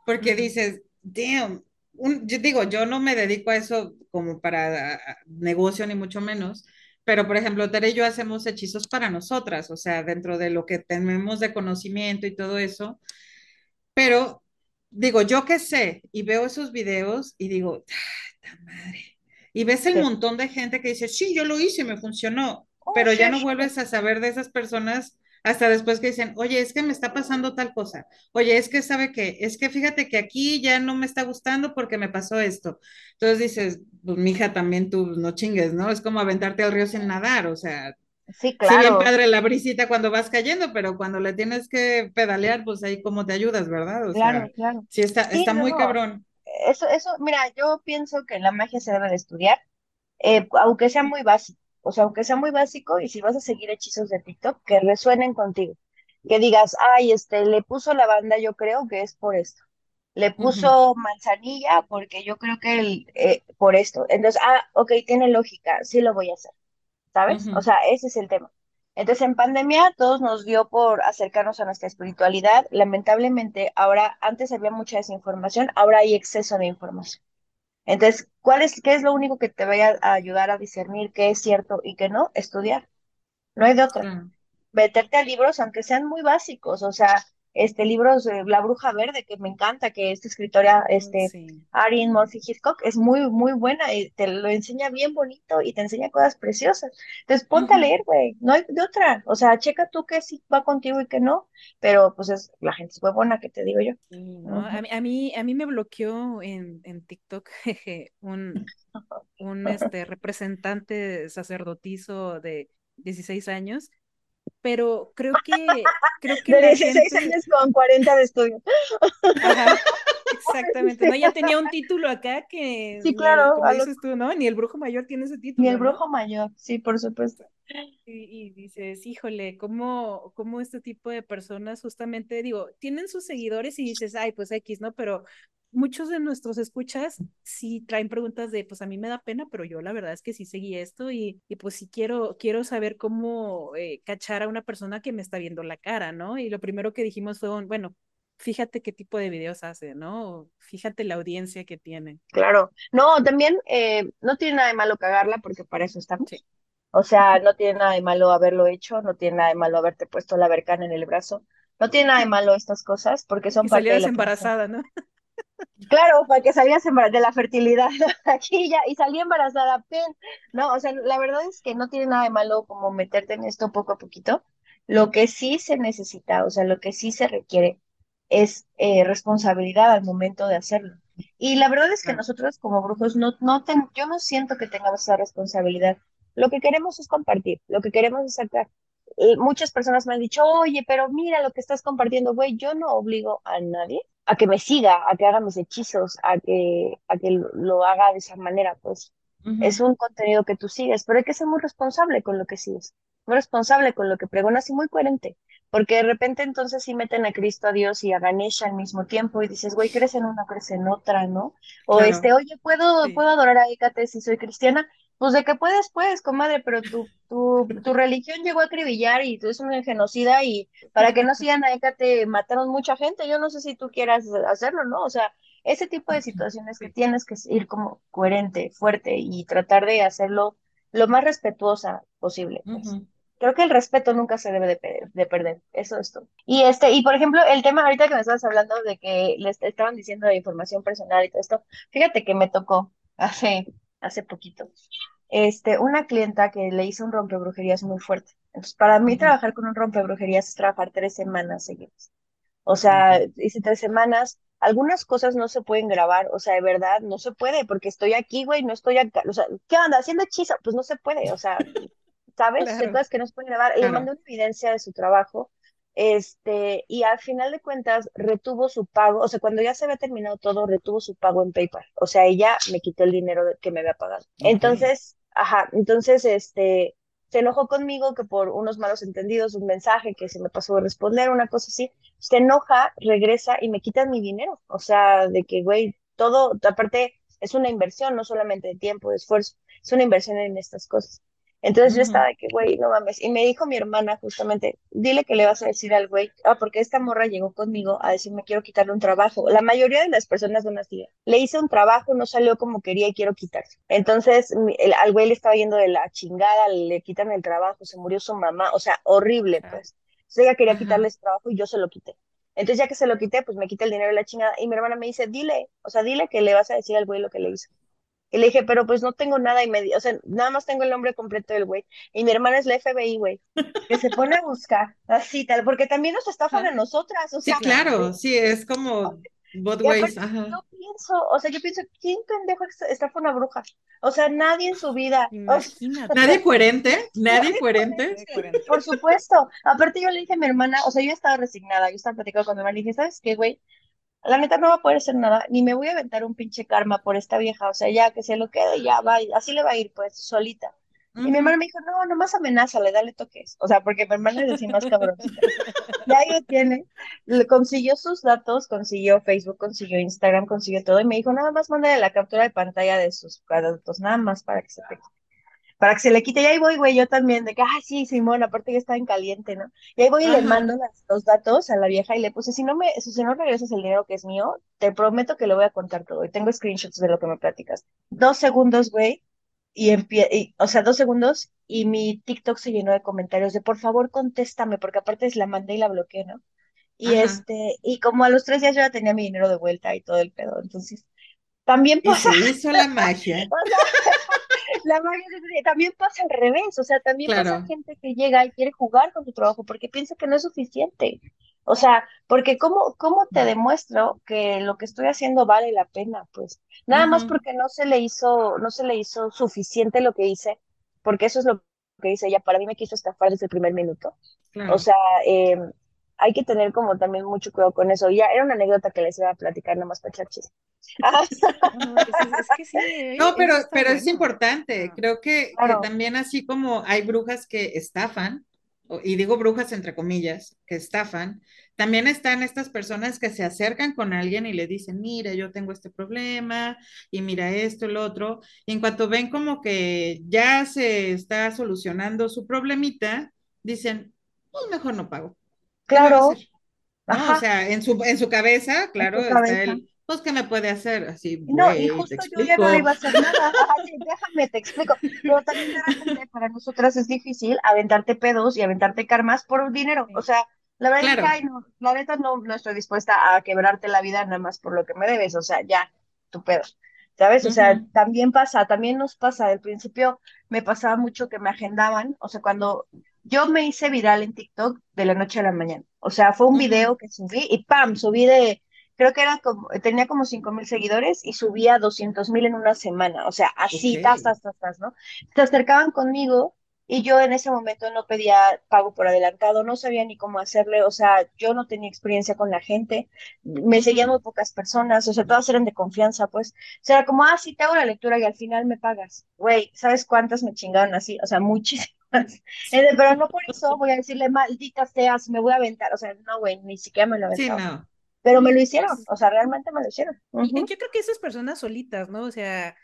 B: porque dices, damn, yo digo, yo no me dedico a eso como para negocio ni mucho menos, pero por ejemplo, Tere y yo hacemos hechizos para nosotras, o sea, dentro de lo que tenemos de conocimiento y todo eso, pero digo, yo qué sé, y veo esos videos y digo, ¡ta madre! Y ves el montón de gente que dice, sí, yo lo hice, me funcionó, oh, pero ya no vuelves a saber de esas personas hasta después que dicen, oye, es que me está pasando tal cosa, oye, es que sabe que, es que fíjate que aquí ya no me está gustando porque me pasó esto. Entonces dices, pues mija, también tú no chingues, ¿no? Es como aventarte al río sin nadar, o sea.
C: Sí, claro. Sí,
B: bien padre la brisita cuando vas cayendo, pero cuando le tienes que pedalear, pues ahí cómo te ayudas, ¿verdad? O
C: claro, sea, claro.
B: Sí, está, está muy cabrón.
C: Eso, eso, mira, yo pienso que la magia se debe de estudiar, eh, aunque sea muy básico o sea, aunque sea muy básico, y si vas a seguir hechizos de TikTok, que resuenen contigo. Que digas, ay, este, le puso la banda, yo creo que es por esto. Le puso manzanilla porque yo creo que el, eh, por esto. Entonces, ah, ok, tiene lógica, sí lo voy a hacer. ¿Sabes? O sea, ese es el tema. Entonces, en pandemia, todos nos dio por acercarnos a nuestra espiritualidad. Lamentablemente, ahora, antes había mucha desinformación, ahora hay exceso de información. Entonces, ¿cuál es, qué es lo único que te vaya a ayudar a discernir qué es cierto y qué no? Estudiar. No hay de otra. Meterte a libros, aunque sean muy básicos, o sea, este libros de La Bruja Verde, que me encanta, que esta escritora, este, sí. Arin Murphy Hitchcock, es muy, muy buena y te lo enseña bien bonito y te enseña cosas preciosas. Entonces, ponte a leer, güey, no hay de otra. O sea, checa tú que sí va contigo y que no, pero pues es, la gente es buena, que te digo yo.
A: a, mí, a, mí, me bloqueó en, en TikTok *laughs* un, un *laughs* este, representante sacerdotizo de 16 años pero creo que creo que
C: de 16 años con 40 de estudio.
A: Exactamente, no, ya tenía un título acá que
C: Sí, claro,
A: como dices tú, ¿no? Ni el brujo mayor tiene ese título.
C: Ni el brujo mayor, sí, por supuesto.
A: Y, y, dices, híjole, ¿cómo, ¿cómo este tipo de personas justamente, digo, tienen sus seguidores y dices, ay, pues X, ¿no? Pero muchos de nuestros escuchas sí traen preguntas de, pues a mí me da pena, pero yo la verdad es que sí seguí esto y, y pues sí quiero, quiero saber cómo eh, cachar a una persona que me está viendo la cara, ¿no? Y lo primero que dijimos fue, bueno, fíjate qué tipo de videos hace, ¿no? Fíjate la audiencia que tiene.
C: Claro, no, también eh, no tiene nada de malo cagarla porque para eso estamos. O sea, no tiene nada de malo haberlo hecho, no tiene nada de malo haberte puesto la vercana en el brazo, no tiene nada de *laughs* malo estas cosas porque son
A: parte de la embarazada, ¿no? *laughs*
C: Claro, para que salías de la fertilidad *laughs* aquí ya y salí embarazada, no, o sea, la verdad es que no tiene nada de malo como meterte en esto poco a poquito. Lo que sí se necesita, o sea, lo que sí se requiere es eh, responsabilidad al momento de hacerlo. Y la verdad es que nosotros como brujos no, no yo no siento que tengamos esa responsabilidad. Lo que queremos es compartir, lo que queremos es sacar. Eh, muchas personas me han dicho, oye, pero mira lo que estás compartiendo, güey, yo no obligo a nadie a que me siga, a que haga mis hechizos, a que, a que lo haga de esa manera, pues es un contenido que tú sigues, pero hay que ser muy responsable con lo que sigues, muy responsable con lo que pregonas y muy coherente, porque de repente entonces sí meten a Cristo, a Dios y a Ganesha al mismo tiempo y dices, güey, crees en una, crees en otra, ¿no? O este, oye, ¿puedo, ¿puedo adorar a Hécate si soy cristiana? Pues de que puedes, puedes, comadre, pero tu, tu, tu religión llegó a acribillar y tú eres un genocida y para que no *laughs* sigan a Hécate mataron mucha gente. Yo no sé si tú quieras hacerlo, ¿no? O sea, ese tipo de situaciones que tienes que ir como coherente, fuerte y tratar de hacerlo lo más respetuosa posible. Pues. Creo que el respeto nunca se debe de, perder, eso es todo. Y este, y por ejemplo, el tema ahorita que me estabas hablando de que les estaban diciendo de información personal y todo esto, fíjate que me tocó hace, hace poquito, este, una clienta que le hizo un rompebrujerías muy fuerte. Entonces, para mí trabajar con un rompebrujerías es trabajar tres semanas seguidas. O sea, hice tres semanas, algunas cosas no se pueden grabar, o sea, de verdad, no se puede, porque estoy aquí, güey, no estoy acá, o sea, ¿qué onda? Haciendo hechizo, pues no se puede, o sea, ¿sabes? Claro. Cosas que no se pueden grabar. Le mandé una evidencia de su trabajo, este, y al final de cuentas retuvo su pago, o sea, cuando ya se había terminado todo, retuvo su pago en PayPal, o sea, ella me quitó el dinero que me había pagado. Entonces, ajá, entonces, este, se enojó conmigo que por unos malos entendidos, un mensaje que se me pasó de responder, una cosa así, se enoja, regresa y me quitan mi dinero. O sea, de que, güey, todo, aparte, es una inversión, no solamente de tiempo, de esfuerzo, es una inversión en estas cosas. Entonces yo estaba de que, güey, no mames. Y me dijo mi hermana justamente, dile que le vas a decir al güey, ah, porque esta morra llegó conmigo a decirme quiero quitarle un trabajo. La mayoría de las personas son así. Le hice un trabajo, no salió como quería y quiero quitarse. Entonces el, al güey le estaba yendo de la chingada, le quitan el trabajo, se murió su mamá, o sea, horrible, pues. Entonces ella quería quitarle ese trabajo y yo se lo quité. Entonces ya que se lo quité, pues me quité el dinero de la chingada y mi hermana me dice, dile, o sea, dile que le vas a decir al güey lo que le hizo. Y le dije, pero pues no tengo nada y me, o sea, nada más tengo el nombre completo del güey. Y mi hermana es la FBI, güey, que se pone a buscar, así tal, porque también nos estafan a nosotras, o sea.
B: Sí, claro, sí, es como both ways, ajá.
C: Yo pienso, o sea, yo pienso, ¿quién pendejo estafa una bruja? O sea, nadie en su vida.
B: nadie coherente, nadie, coherente.
C: Por supuesto. Aparte yo le dije a mi hermana, o sea, yo estaba resignada, yo estaba platicando con mi hermana y dije, ¿sabes qué, güey? La neta no va a poder hacer nada, ni me voy a aventar un pinche karma por esta vieja, o sea, ya que se lo quede, ya va, así le va a ir, pues, solita. Y mi hermana me dijo, no, nomás le dale toques. O sea, porque mi hermana es así más cabrón. ya ahí tiene. Le consiguió sus datos, consiguió Facebook, consiguió Instagram, consiguió todo. Y me dijo, nada más mándale la captura de pantalla de sus datos, nada más para que se te para que se le quite. Y ahí voy, güey, yo también, de que, ay, sí, Simón, aparte ya está en caliente, ¿no? Y ahí voy y le mando los datos a la vieja y le puse, si no me, si no regresas el dinero que es mío, te prometo que le voy a contar todo. Y tengo screenshots de lo que me platicas. Dos segundos, güey, y, y o sea, dos segundos, y mi TikTok se llenó de comentarios de, por favor, contéstame, porque aparte es la mandé y la bloqueé, ¿no? Y este, y como a los tres días yo ya tenía mi dinero de vuelta y todo el pedo, entonces también
B: pasa. Y se hizo la magia. *laughs* *laughs*
C: la magia también pasa al revés, o sea, también pasa gente que llega y quiere jugar con tu trabajo porque piensa que no es suficiente. O sea, porque ¿cómo, cómo te demuestro que lo que estoy haciendo vale la pena? Pues nada más porque no se le hizo, no se le hizo suficiente lo que hice, porque eso es lo que hice ella. Para mí me quiso estafar desde el primer minuto. O sea, eh, hay que tener como también mucho cuidado con eso. Ya era una anécdota que les iba a platicar nomás para echar
B: no, pero, pero es importante. Creo que, también así como hay brujas que estafan, y digo brujas entre comillas, que estafan, también están estas personas que se acercan con alguien y le dicen, mira, yo tengo este problema y mira esto, el otro. Y en cuanto ven como que ya se está solucionando su problemita, dicen, pues mejor no pago.
C: Claro.
B: o sea, en su, en su cabeza, claro, está el, pues, ¿qué me puede hacer? Así,
C: no, y justo yo ya no le iba a hacer nada. *laughs* déjame, te explico. Pero también para nosotras es difícil aventarte pedos y aventarte karmas por dinero. O sea, la verdad es que, no, la neta no, no estoy dispuesta a quebrarte la vida nada más por lo que me debes. O sea, ya, tu pedo. ¿Sabes? O sea, también pasa, también nos pasa. Al principio me pasaba mucho que me agendaban. O sea, cuando yo me hice viral en TikTok de la noche a la mañana. O sea, fue un video que subí y ¡pam! Subí de, creo que era como, tenía como cinco mil seguidores y subía doscientos mil en una semana. O sea, así, tas, tas, tas, tas, ¿no? Se acercaban conmigo y yo en ese momento no pedía pago por adelantado, no sabía ni cómo hacerle, o sea, yo no tenía experiencia con la gente, me seguían muy pocas personas, o sea, todas eran de confianza, pues. O sea, era como, ah, sí, te hago la lectura y al final me pagas. Güey, ¿sabes cuántas me chingaron así? O sea, muchísimas. *laughs* Pero no por eso voy a decirle, maldita seas, me voy a aventar. O sea, no, güey, ni siquiera me lo aventaron. Sí, no. Pero me lo hicieron, o sea, realmente me lo hicieron.
A: Yo creo que esas personas solitas, ¿no? O sea,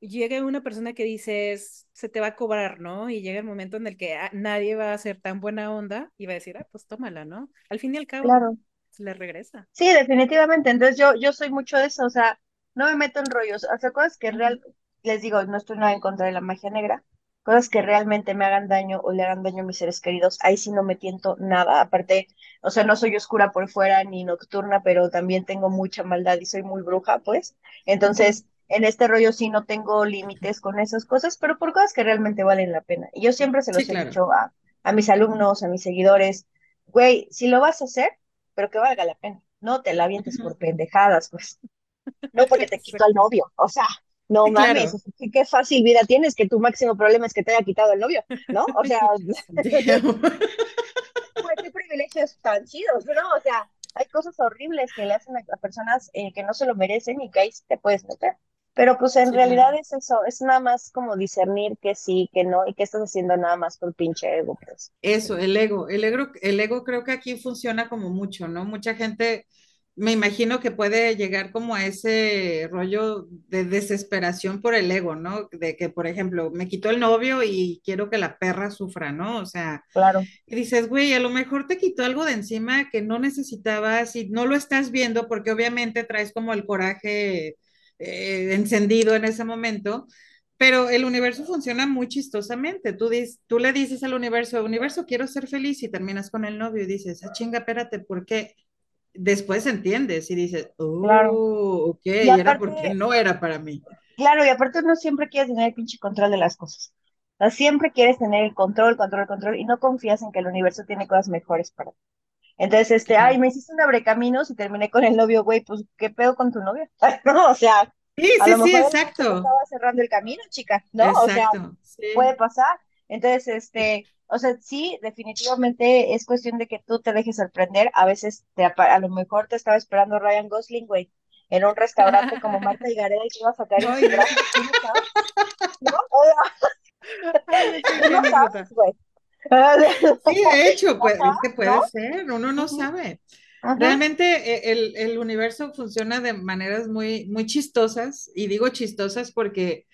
A: llega una persona que dices, se te va a cobrar, ¿no? Y llega el momento en el que ah, nadie va a ser tan buena onda y va a decir, ah, pues tómala, ¿no? Al fin y al cabo, claro. se le regresa.
C: Sí, definitivamente. Entonces yo, yo soy mucho de eso, o sea, no me meto en rollos. O sea, cosas que real, les digo, no estoy nada en contra de la magia negra, cosas que realmente me hagan daño o le hagan daño a mis seres queridos, ahí sí no me tiento nada, aparte, o sea, no soy oscura por fuera ni nocturna, pero también tengo mucha maldad y soy muy bruja, pues, entonces, en este rollo sí no tengo límites con esas cosas, pero por cosas que realmente valen la pena. Y yo siempre se los he dicho a, a mis alumnos, a mis seguidores, güey, si lo vas a hacer, pero que valga la pena, no te la avientes por pendejadas, pues. *laughs* No porque te quito al novio, o sea, no mames, qué, fácil vida tienes, que tu máximo problema es que te haya quitado el novio, ¿no? O sea, *laughs* *laughs* pues qué privilegios tan chidos, ¿no? O sea, hay cosas horribles que le hacen a, personas eh, que no se lo merecen y que ahí te puedes meter. Pero pues en realidad es eso, es nada más como discernir que sí, que no, y que estás haciendo nada más por pinche ego, pues.
B: Eso, el ego, el ego, el ego creo que aquí funciona como mucho, ¿no? Mucha gente me imagino que puede llegar como a ese rollo de desesperación por el ego, ¿no? De que, por ejemplo, me quitó el novio y quiero que la perra sufra, ¿no? O sea,
C: claro.
B: Y dices, güey, a lo mejor te quitó algo de encima que no necesitabas y no lo estás viendo porque obviamente traes como el coraje eh, encendido en ese momento. Pero el universo funciona muy chistosamente. Tú, dices, tú le dices al universo, universo, quiero ser feliz y terminas con el novio y dices, ah, chinga, espérate, ¿por qué? Después entiendes y dices, oh, claro. ok, era porque no era para mí.
C: Claro, y aparte uno siempre quiere tener el pinche control de las cosas. O sea, siempre quieres tener el control, control, control, y no confías en que el universo tiene cosas mejores para ti. Entonces, este, ay, me hiciste un abrecaminos y terminé con el novio, güey, pues, ¿qué pedo con tu novio? *laughs* no, o sea.
B: Sí, sí, sí, exacto.
C: Estaba cerrando el camino, chica, ¿no? o sea, puede pasar. Entonces, este, o sea, sí, definitivamente es cuestión de que tú te dejes sorprender. A veces te, a lo mejor te estaba esperando Ryan Gosling, güey, en un restaurante como Marta y Gareda y te iba a sacar no, el brazo, ¿no? *laughs*
B: no *laughs* sabes, güey. Sí, de *laughs* hecho, pues, es que puede ser, uno no sabe. Realmente e, el, el, universo funciona de maneras muy, muy chistosas, y digo chistosas porque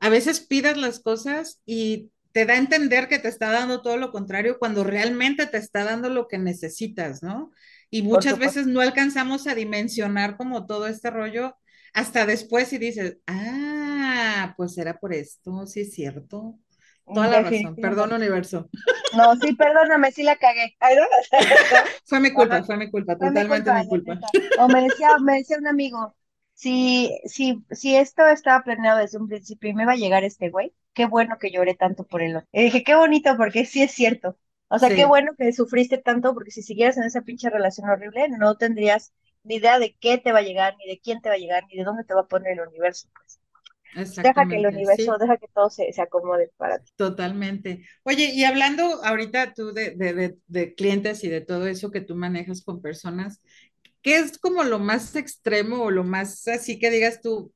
B: a veces pidas las cosas y te da a entender que te está dando todo lo contrario cuando realmente te está dando lo que necesitas, ¿no? Y muchas veces no alcanzamos a dimensionar como todo este rollo hasta después y dices, ah, pues era por esto, sí es cierto. Toda la razón, perdón universo.
C: No, sí, perdóname, sí la cagué. *laughs*
B: fue mi culpa, fue mi culpa, totalmente mi culpa.
C: O me decía, me decía un amigo, si, si, si esto estaba planeado desde un principio y me va a llegar este güey, qué bueno que lloré tanto por él. Y dije, qué bonito, porque sí es cierto. O sea, qué bueno que sufriste tanto, porque si siguieras en esa pinche relación horrible, no tendrías ni idea de qué te va a llegar, ni de quién te va a llegar, ni de dónde te va a poner el universo, pues. Deja que el universo, deja que todo se, se, acomode para ti.
B: Totalmente. Oye, y hablando ahorita tú de, de, de, clientes y de todo eso que tú manejas con personas, ¿qué es como lo más extremo o lo más así que digas tú,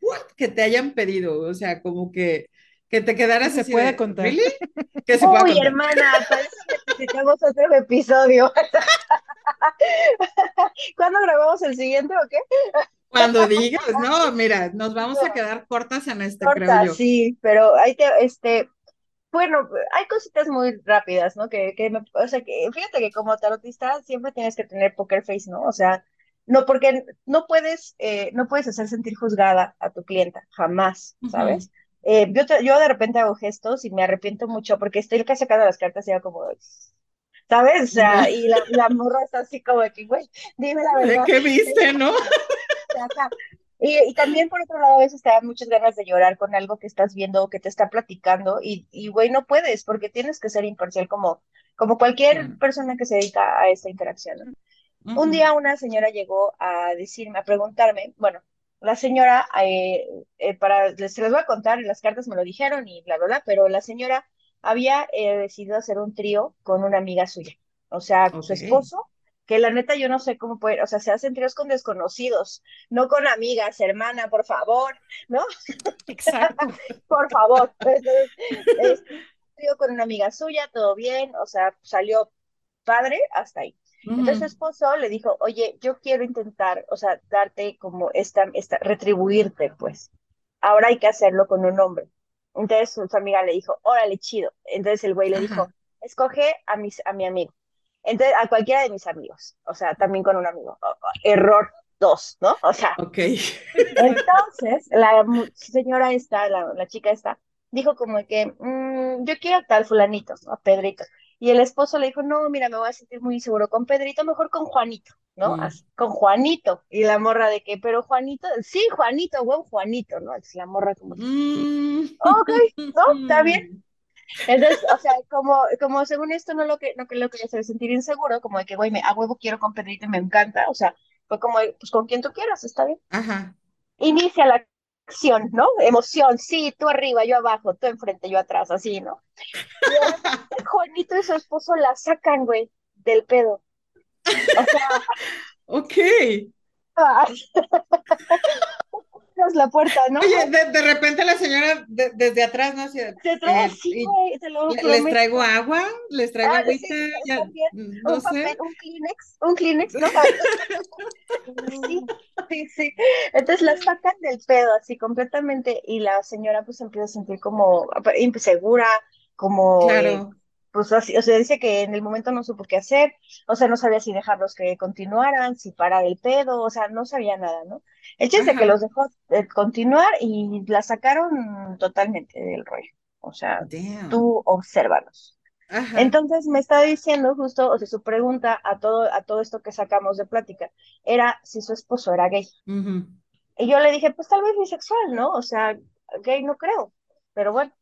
B: what, que te hayan pedido, o sea, como que, que te quedaras
A: se puede contar. ¿really?
C: se Uy, hermana, parece que necesitamos otro episodio. *laughs* ¿Cuándo grabamos el siguiente o qué?
B: Cuando digas, no, mira, nos vamos a quedar cortas en este, creo yo.
C: Sí, pero ahí te, este, bueno, hay cositas muy rápidas, ¿no? Que, que me, o sea, que fíjate que como tarotista siempre tienes que tener poker face, ¿no? O sea, no, porque no puedes, eh, no puedes hacer sentir juzgada a tu clienta, jamás, ¿sabes? Eh, yo, yo de repente hago gestos y me arrepiento mucho porque estoy casi sacando las cartas y ya como, ¿sabes? O sea, y la, la morra está así como de que, güey, dime la verdad.
B: ¿Qué viste, no? *laughs*
C: Y, y, también por otro lado a veces te dan muchas ganas de llorar con algo que estás viendo o que te está platicando y, y güey, no puedes porque tienes que ser imparcial como, como cualquier persona que se dedica a esta interacción. ¿no? Un día una señora llegó a decirme, a preguntarme, bueno, la señora, eh, eh, para, se les voy a contar, las cartas me lo dijeron y bla, bla, bla, pero la señora había eh, decidido hacer un trío con una amiga suya, o sea, su esposo, que la neta yo no sé cómo puede, o sea, se hacen tríos con desconocidos, no con amigas, hermana, por favor, ¿no? *laughs*
A: Exacto.
C: por favor. Entonces, trío con una amiga suya, todo bien, o sea, salió padre hasta ahí. Entonces su esposo le dijo, oye, yo quiero intentar, o sea, darte como esta, esta, retribuirte, pues. Ahora hay que hacerlo con un hombre. Entonces su, amiga le dijo, órale, chido. Entonces el güey le dijo, escoge a, mis, a mi amigo. Entonces, a cualquiera de mis amigos, o sea, también con un amigo. Error dos, ¿no? O sea.
B: Ok. *laughs*
C: Entonces, la señora esta, la, la chica esta, dijo como que, mmm, yo quiero a tal fulanito, a Pedrito. Y el esposo le dijo, no, mira, me voy a sentir muy inseguro con Pedrito, mejor con Juanito, ¿no? Mm. con Juanito. Y la morra de que, pero Juanito, sí, Juanito, buen Juanito, ¿no? Es la morra como, mm. ok, ¿no? Está *laughs* bien. Entonces, o sea, como, como según esto no lo que no que lo quería hacer sentir inseguro, como de que, güey, me, a huevo quiero con Pedrito y me encanta, o sea, fue como, pues con quien tú quieras, está bien.
B: Ajá.
C: Inicia la acción, ¿no? Emoción, sí, tú arriba, yo abajo, tú enfrente, yo atrás, así, ¿no? Y *laughs* Juanito y su esposo la sacan, güey, del pedo. O sea. *laughs*
B: ok. *laughs*
C: abrimos la puerta, ¿no?
B: Oye, de, repente la señora desde atrás, ¿no?
C: Se eh, sí, güey, te lo
B: ¿Les traigo agua? ¿Les traigo ah, agüita?
C: no un sé. un Kleenex, un Kleenex, ¿no? *laughs* sí, sí, sí. Entonces la sacan del pedo así completamente y la señora pues empieza a sentir como insegura, como... Claro pues así, o sea, dice que en el momento no supo qué hacer, o sea, no sabía si dejarlos que continuaran, si parar el pedo, o sea, no sabía nada, ¿no? El chiste que los dejó continuar y la sacaron totalmente del rollo, o sea, tú obsérvalos. Entonces me estaba diciendo justo, o sea, su pregunta a todo, a todo esto que sacamos de plática era si su esposo era gay. Y yo le dije, pues tal vez bisexual, ¿no? O sea, gay no creo, pero bueno.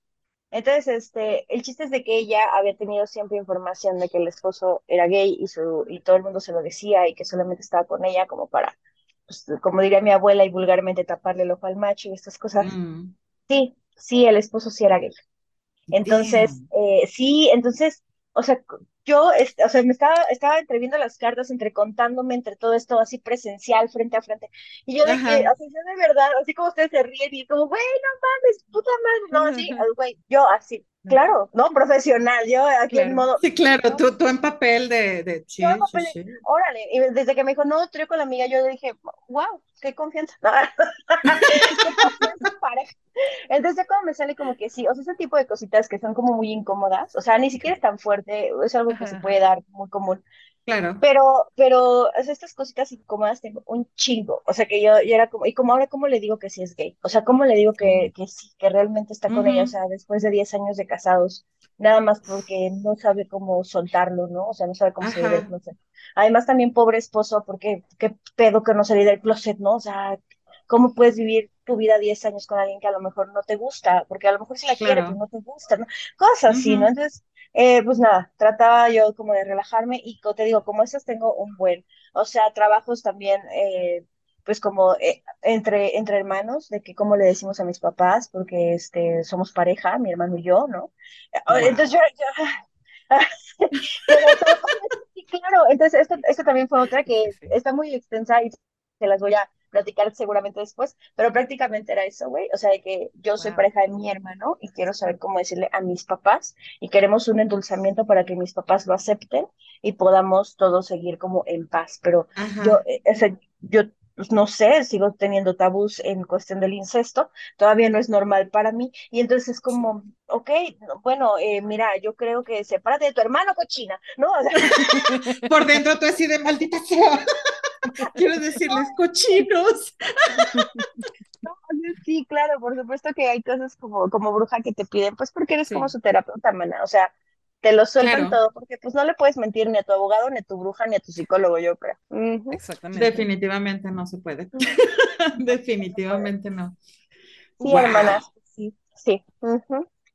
C: Entonces, este, el chiste es de que ella había tenido siempre información de que el esposo era gay y, su, y todo el mundo se lo decía y que solamente estaba con ella como para, pues, como diría mi abuela y vulgarmente taparle el ojo al macho y estas cosas. Mm. Sí, sí, el esposo sí era gay. Entonces, eh, sí, entonces, o sea, yo, o sea, me estaba, estaba entreviendo las cartas, entre contándome entre todo esto así presencial, frente a frente. Y yo de que, o sea, yo de verdad, así como ustedes se ríen y como, güey, no mames, puta madre, no, así, güey, yo así, Claro, ¿no? Profesional, yo aquí en modo...
B: Sí, claro, tú, tú en papel de... de sí,
C: Órale, y desde que me dijo, no, estoy con la amiga, yo dije, wow, qué confianza. *laughs* Entonces como me sale como que sí, o sea, ese tipo de cositas que son como muy incómodas, o sea, ni siquiera es tan fuerte, es algo que se puede dar muy común,
B: Claro.
C: Pero, pero, o sea, estas cositas incómodas tengo un chingo. O sea, que yo, yo era como, y como ahora, ¿cómo le digo que sí es gay? O sea, ¿cómo le digo que, que sí, que realmente está con ella? O sea, después de 10 años de casados, nada más porque no sabe cómo soltarlo, ¿no? O sea, no sabe cómo salir del closet. Además, también pobre esposo, porque qué pedo que no salí del closet, ¿no? O sea, ¿cómo puedes vivir tu vida 10 años con alguien que a lo mejor no te gusta? Porque a lo mejor sí la quiere, pero no te gusta, ¿no? Cosas así, ¿no? Entonces, eh, pues nada, trataba yo como de relajarme y te digo, como esas tengo un buen, o sea, trabajos también, eh, pues como eh, entre, entre hermanos, de que como le decimos a mis papás, porque este, somos pareja, mi hermano y yo, ¿no? Entonces yo, *laughs* claro, entonces esto, esto también fue otra que está muy extensa y se las voy a platicar seguramente después, pero prácticamente era eso, güey, o sea, de que yo soy pareja de mi hermano y quiero saber cómo decirle a mis papás y queremos un endulzamiento para que mis papás lo acepten y podamos todos seguir como en paz, pero yo, eh, o sea, yo pues no sé, sigo teniendo tabús en cuestión del incesto, todavía no es normal para mí, y entonces es como, ok, bueno, eh, mira, yo creo que sepárate de tu hermano, cochina, ¿no? *laughs*
B: Por dentro tú así de maldita sea. *laughs* Quiero decirles cochinos. *laughs*
C: sí, claro, por supuesto que hay cosas como, como bruja que te piden, pues porque eres como su terapeuta, mana, o sea, te lo sueltan todo, porque pues no le puedes mentir ni a tu abogado, ni a tu bruja, ni a tu psicólogo, yo creo.
B: Exactamente. Definitivamente no se puede. *laughs* Definitivamente no.
C: Sí, hermanas, sí, sí.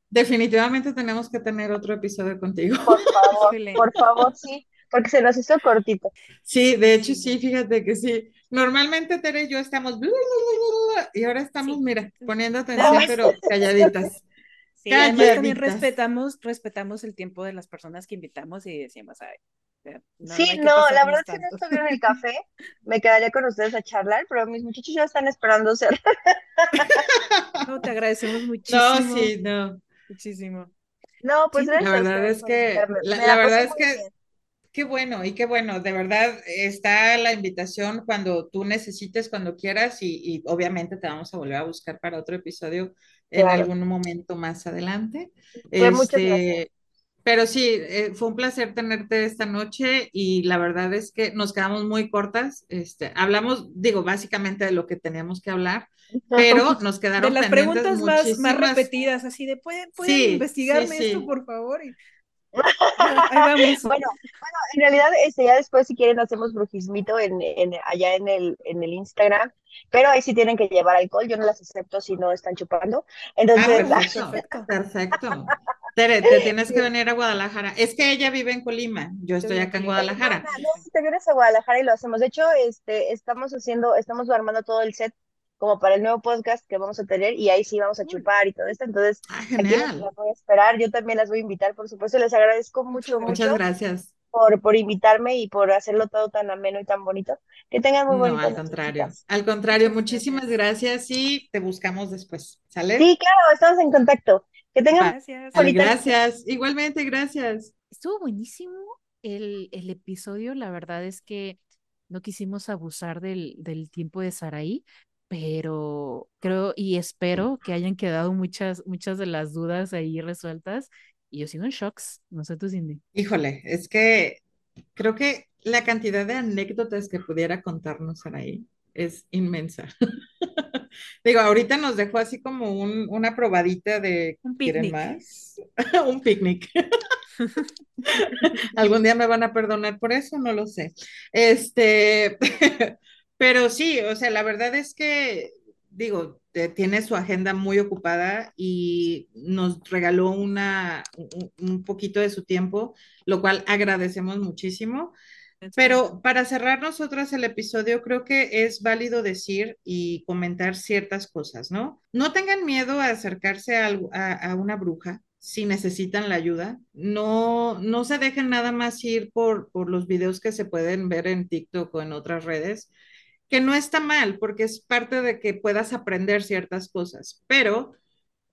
B: Definitivamente tenemos que tener otro episodio contigo.
C: Por favor, por favor, sí porque se nos hizo cortito.
B: Sí, de hecho sí, fíjate que sí. Normalmente Tere y yo estamos y ahora estamos, mira, poniendo atención, pero calladitas.
A: Sí, además también respetamos, respetamos el tiempo de las personas que invitamos y decimos, ay,
C: sí, no, la verdad es que no estuviera en el café, *laughs* me quedaría con ustedes a charlar, pero mis muchachos ya están esperando ser. *laughs*
A: No, te agradecemos muchísimo.
B: No, sí, no.
A: Muchísimo.
C: No, pues
B: La verdad es que, la verdad es que Qué bueno y qué bueno, de verdad está la invitación cuando tú necesites, cuando quieras y, obviamente te vamos a volver a buscar para otro episodio en algún momento más adelante. Este, pero sí, eh, fue un placer tenerte esta noche y la verdad es que nos quedamos muy cortas. Este, hablamos, digo, básicamente de lo que teníamos que hablar, pero nos quedaron
A: de las preguntas más, más, repetidas, así de, ¿pueden, investigarme esto, por favor? *laughs*
C: bueno, bueno, en realidad este, ya después si quieren hacemos brujismito en, en, allá en el, en el Instagram, pero ahí sí tienen que llevar alcohol, yo no las acepto si no están chupando. Entonces,
B: ah, *laughs* perfecto, perfecto. Tere, te tienes que venir a Guadalajara. Es que ella vive en Colima, yo estoy acá en Guadalajara.
C: No, te vienes a Guadalajara y lo hacemos. De hecho, este, estamos haciendo, estamos armando todo el set como para el nuevo podcast que vamos a tener y ahí sí vamos a chupar y todo esto. Entonces,
B: ah, aquí
C: las voy a esperar. Yo también las voy a invitar, por supuesto. Les agradezco mucho,
B: Muchas gracias.
C: por, por invitarme y por hacerlo todo tan ameno y tan bonito. Que tengan muy bonito.
B: No, al contrario. Al contrario, muchísimas gracias. y te buscamos después. ¿Sale?
C: Sí, claro, estamos en contacto. Que tengan
B: gracias. Gracias. Igualmente, gracias.
A: Estuvo buenísimo el, el, episodio. La verdad es que no quisimos abusar del, del tiempo de Saraí, pero creo y espero que hayan quedado muchas, muchas de las dudas ahí resueltas. Y yo sigo en shocks, no sé tú, Cindy.
B: Híjole, es que creo que la cantidad de anécdotas que pudiera contarnos ahí es inmensa. *laughs* Digo, ahorita nos dejó así como un, una probadita de
A: un picnic.
B: más? *laughs* un picnic. *laughs* Algún día me van a perdonar por eso, no lo sé. Este, pero sí, o sea, la verdad es que, digo, tiene su agenda muy ocupada y nos regaló una, un, poquito de su tiempo, lo cual agradecemos muchísimo. Pero para cerrar nosotros el episodio, creo que es válido decir y comentar ciertas cosas, ¿no? No tengan miedo a acercarse a, a, una bruja si necesitan la ayuda. No, no se dejen nada más ir por, por los videos que se pueden ver en TikTok o en otras redes que no está mal porque es parte de que puedas aprender ciertas cosas, pero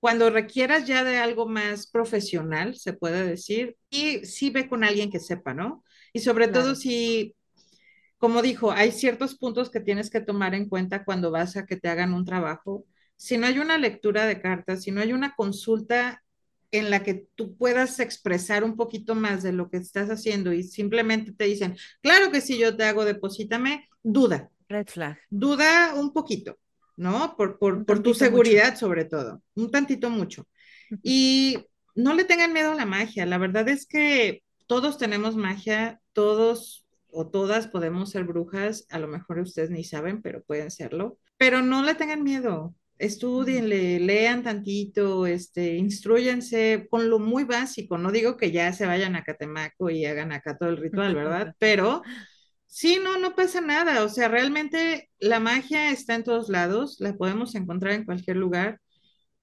B: cuando requieras ya de algo más profesional, se puede decir, y sí ve con alguien que sepa, ¿no? Y sobre todo si, como dijo, hay ciertos puntos que tienes que tomar en cuenta cuando vas a que te hagan un trabajo. Si no hay una lectura de cartas, si no hay una consulta en la que tú puedas expresar un poquito más de lo que estás haciendo y simplemente te dicen, claro que si yo te hago, deposítame, duda,
A: Red flag.
B: Duda un poquito, ¿no? Por, por, por tu seguridad sobre todo, un tantito mucho. Y no le tengan miedo a la magia, la verdad es que todos tenemos magia, todos o todas podemos ser brujas, a lo mejor ustedes ni saben, pero pueden serlo, pero no le tengan miedo, estudienle, lean tantito, este, instruyanse con lo muy básico, no digo que ya se vayan a Catemaco y hagan acá todo el ritual, ¿verdad? *laughs* Pero Sí, no, no pasa nada. O sea, realmente la magia está en todos lados, la podemos encontrar en cualquier lugar.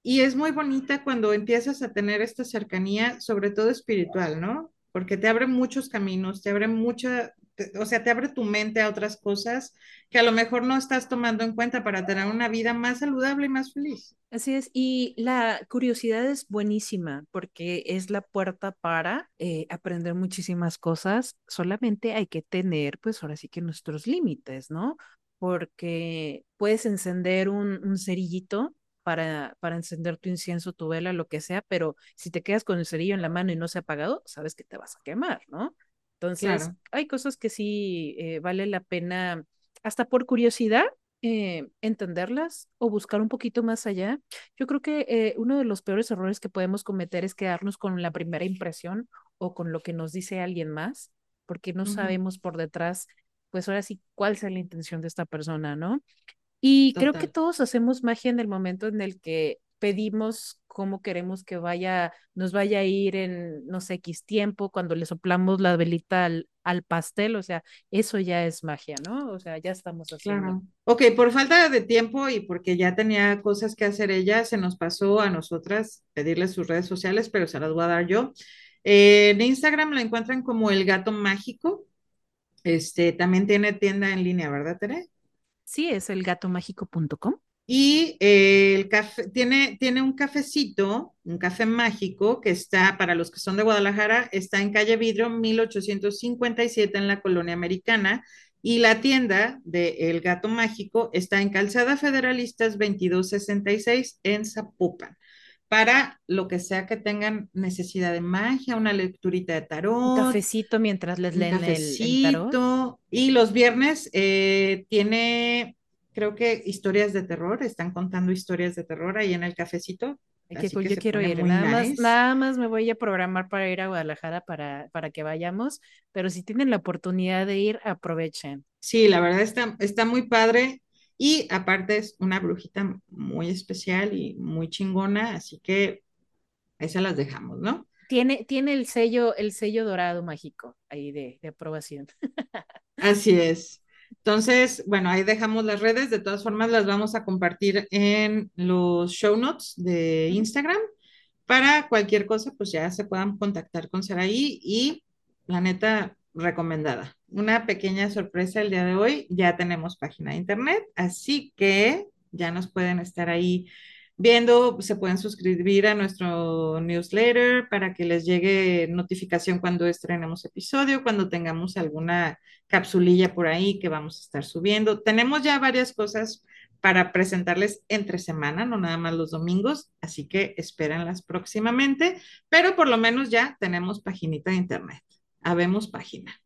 B: Y es muy bonita cuando empiezas a tener esta cercanía, sobre todo espiritual, ¿no? Porque te abre muchos caminos, te abre mucha, o sea, te abre tu mente a otras cosas que a lo mejor no estás tomando en cuenta para tener una vida más saludable y más feliz.
A: Así es, y la curiosidad es buenísima porque es la puerta para eh, aprender muchísimas cosas, solamente hay que tener, pues ahora sí que nuestros límites, ¿no? Porque puedes encender un, un cerillito para, para, encender tu incienso, tu vela, lo que sea, pero si te quedas con el cerillo en la mano y no se ha apagado, sabes que te vas a quemar, ¿no? Entonces, hay cosas que sí eh, vale la pena, hasta por curiosidad, eh, entenderlas o buscar un poquito más allá. Yo creo que eh, uno de los peores errores que podemos cometer es quedarnos con la primera impresión o con lo que nos dice alguien más, porque no sabemos por detrás, pues ahora sí, cuál sea la intención de esta persona, ¿no? Y creo que todos hacemos magia en el momento en el que pedimos cómo queremos que vaya, nos vaya a ir en, no sé, X tiempo, cuando le soplamos la velita al, al pastel, o sea, eso ya es magia, ¿no? O sea, ya estamos haciendo. Claro.
B: Ok, por falta de tiempo y porque ya tenía cosas que hacer ella, se nos pasó a nosotras pedirle sus redes sociales, pero se las voy a dar yo. Eh, en Instagram la encuentran como el gato mágico. Este, también tiene tienda en línea, ¿verdad, Tere?
A: Sí, es elgatomágico.com.
B: Y eh, el café, tiene, tiene un cafecito, un café mágico, que está, para los que son de Guadalajara, está en calle Vidrio 1857 en la colonia americana. Y la tienda de El Gato Mágico está en Calzada Federalistas 2266 en Zapopan. Para lo que sea que tengan necesidad de magia, una lecturita de tarot. Un
A: cafecito mientras les leen el, tarot.
B: Y los viernes eh, tiene creo que historias de terror, están contando historias de terror ahí en el cafecito.
A: Que, pues yo quiero ir, nada más, nada más me voy a programar para ir a Guadalajara para, para que vayamos, pero si tienen la oportunidad de ir, aprovechen.
B: Sí, la verdad está, está muy padre y aparte es una brujita muy especial y muy chingona, así que esas las dejamos, ¿no?
A: Tiene, tiene el sello, el sello dorado mágico ahí de, de aprobación. *laughs*
B: Así es. Entonces, bueno, ahí dejamos las redes. De todas formas, las vamos a compartir en los show notes de Instagram. Para cualquier cosa, pues ya se puedan contactar con Saraí. Y la neta, recomendada. Una pequeña sorpresa el día de hoy, ya tenemos página de internet, así que ya nos pueden estar ahí viendo, se pueden suscribir a nuestro newsletter para que les llegue notificación cuando estrenemos episodio, cuando tengamos alguna capsulilla por ahí que vamos a estar subiendo. Tenemos ya varias cosas para presentarles entre semana, no nada más los domingos, así que espérenlas próximamente, pero por lo menos ya tenemos paginita de internet. Habemos página.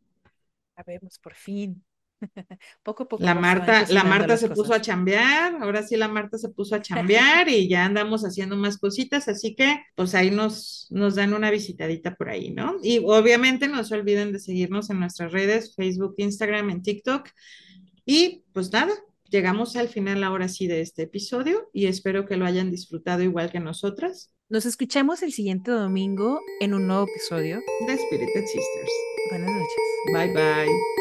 A: Habemos por fin. *laughs* poco a poco.
B: La Marta, la Marta se puso a chambear, ahora sí la Marta se puso a *laughs* chambear y ya andamos haciendo más cositas, así que pues ahí nos, nos dan una visitadita por ahí, ¿no? Y obviamente no se olviden de seguirnos en nuestras redes, Facebook, Instagram, en TikTok. Y pues nada, llegamos al final ahora sí de este episodio y espero que lo hayan disfrutado igual que nosotras.
A: Nos escuchamos el siguiente domingo en un nuevo episodio
B: de Spirited Sisters.
A: Buenas noches.
B: Bye bye.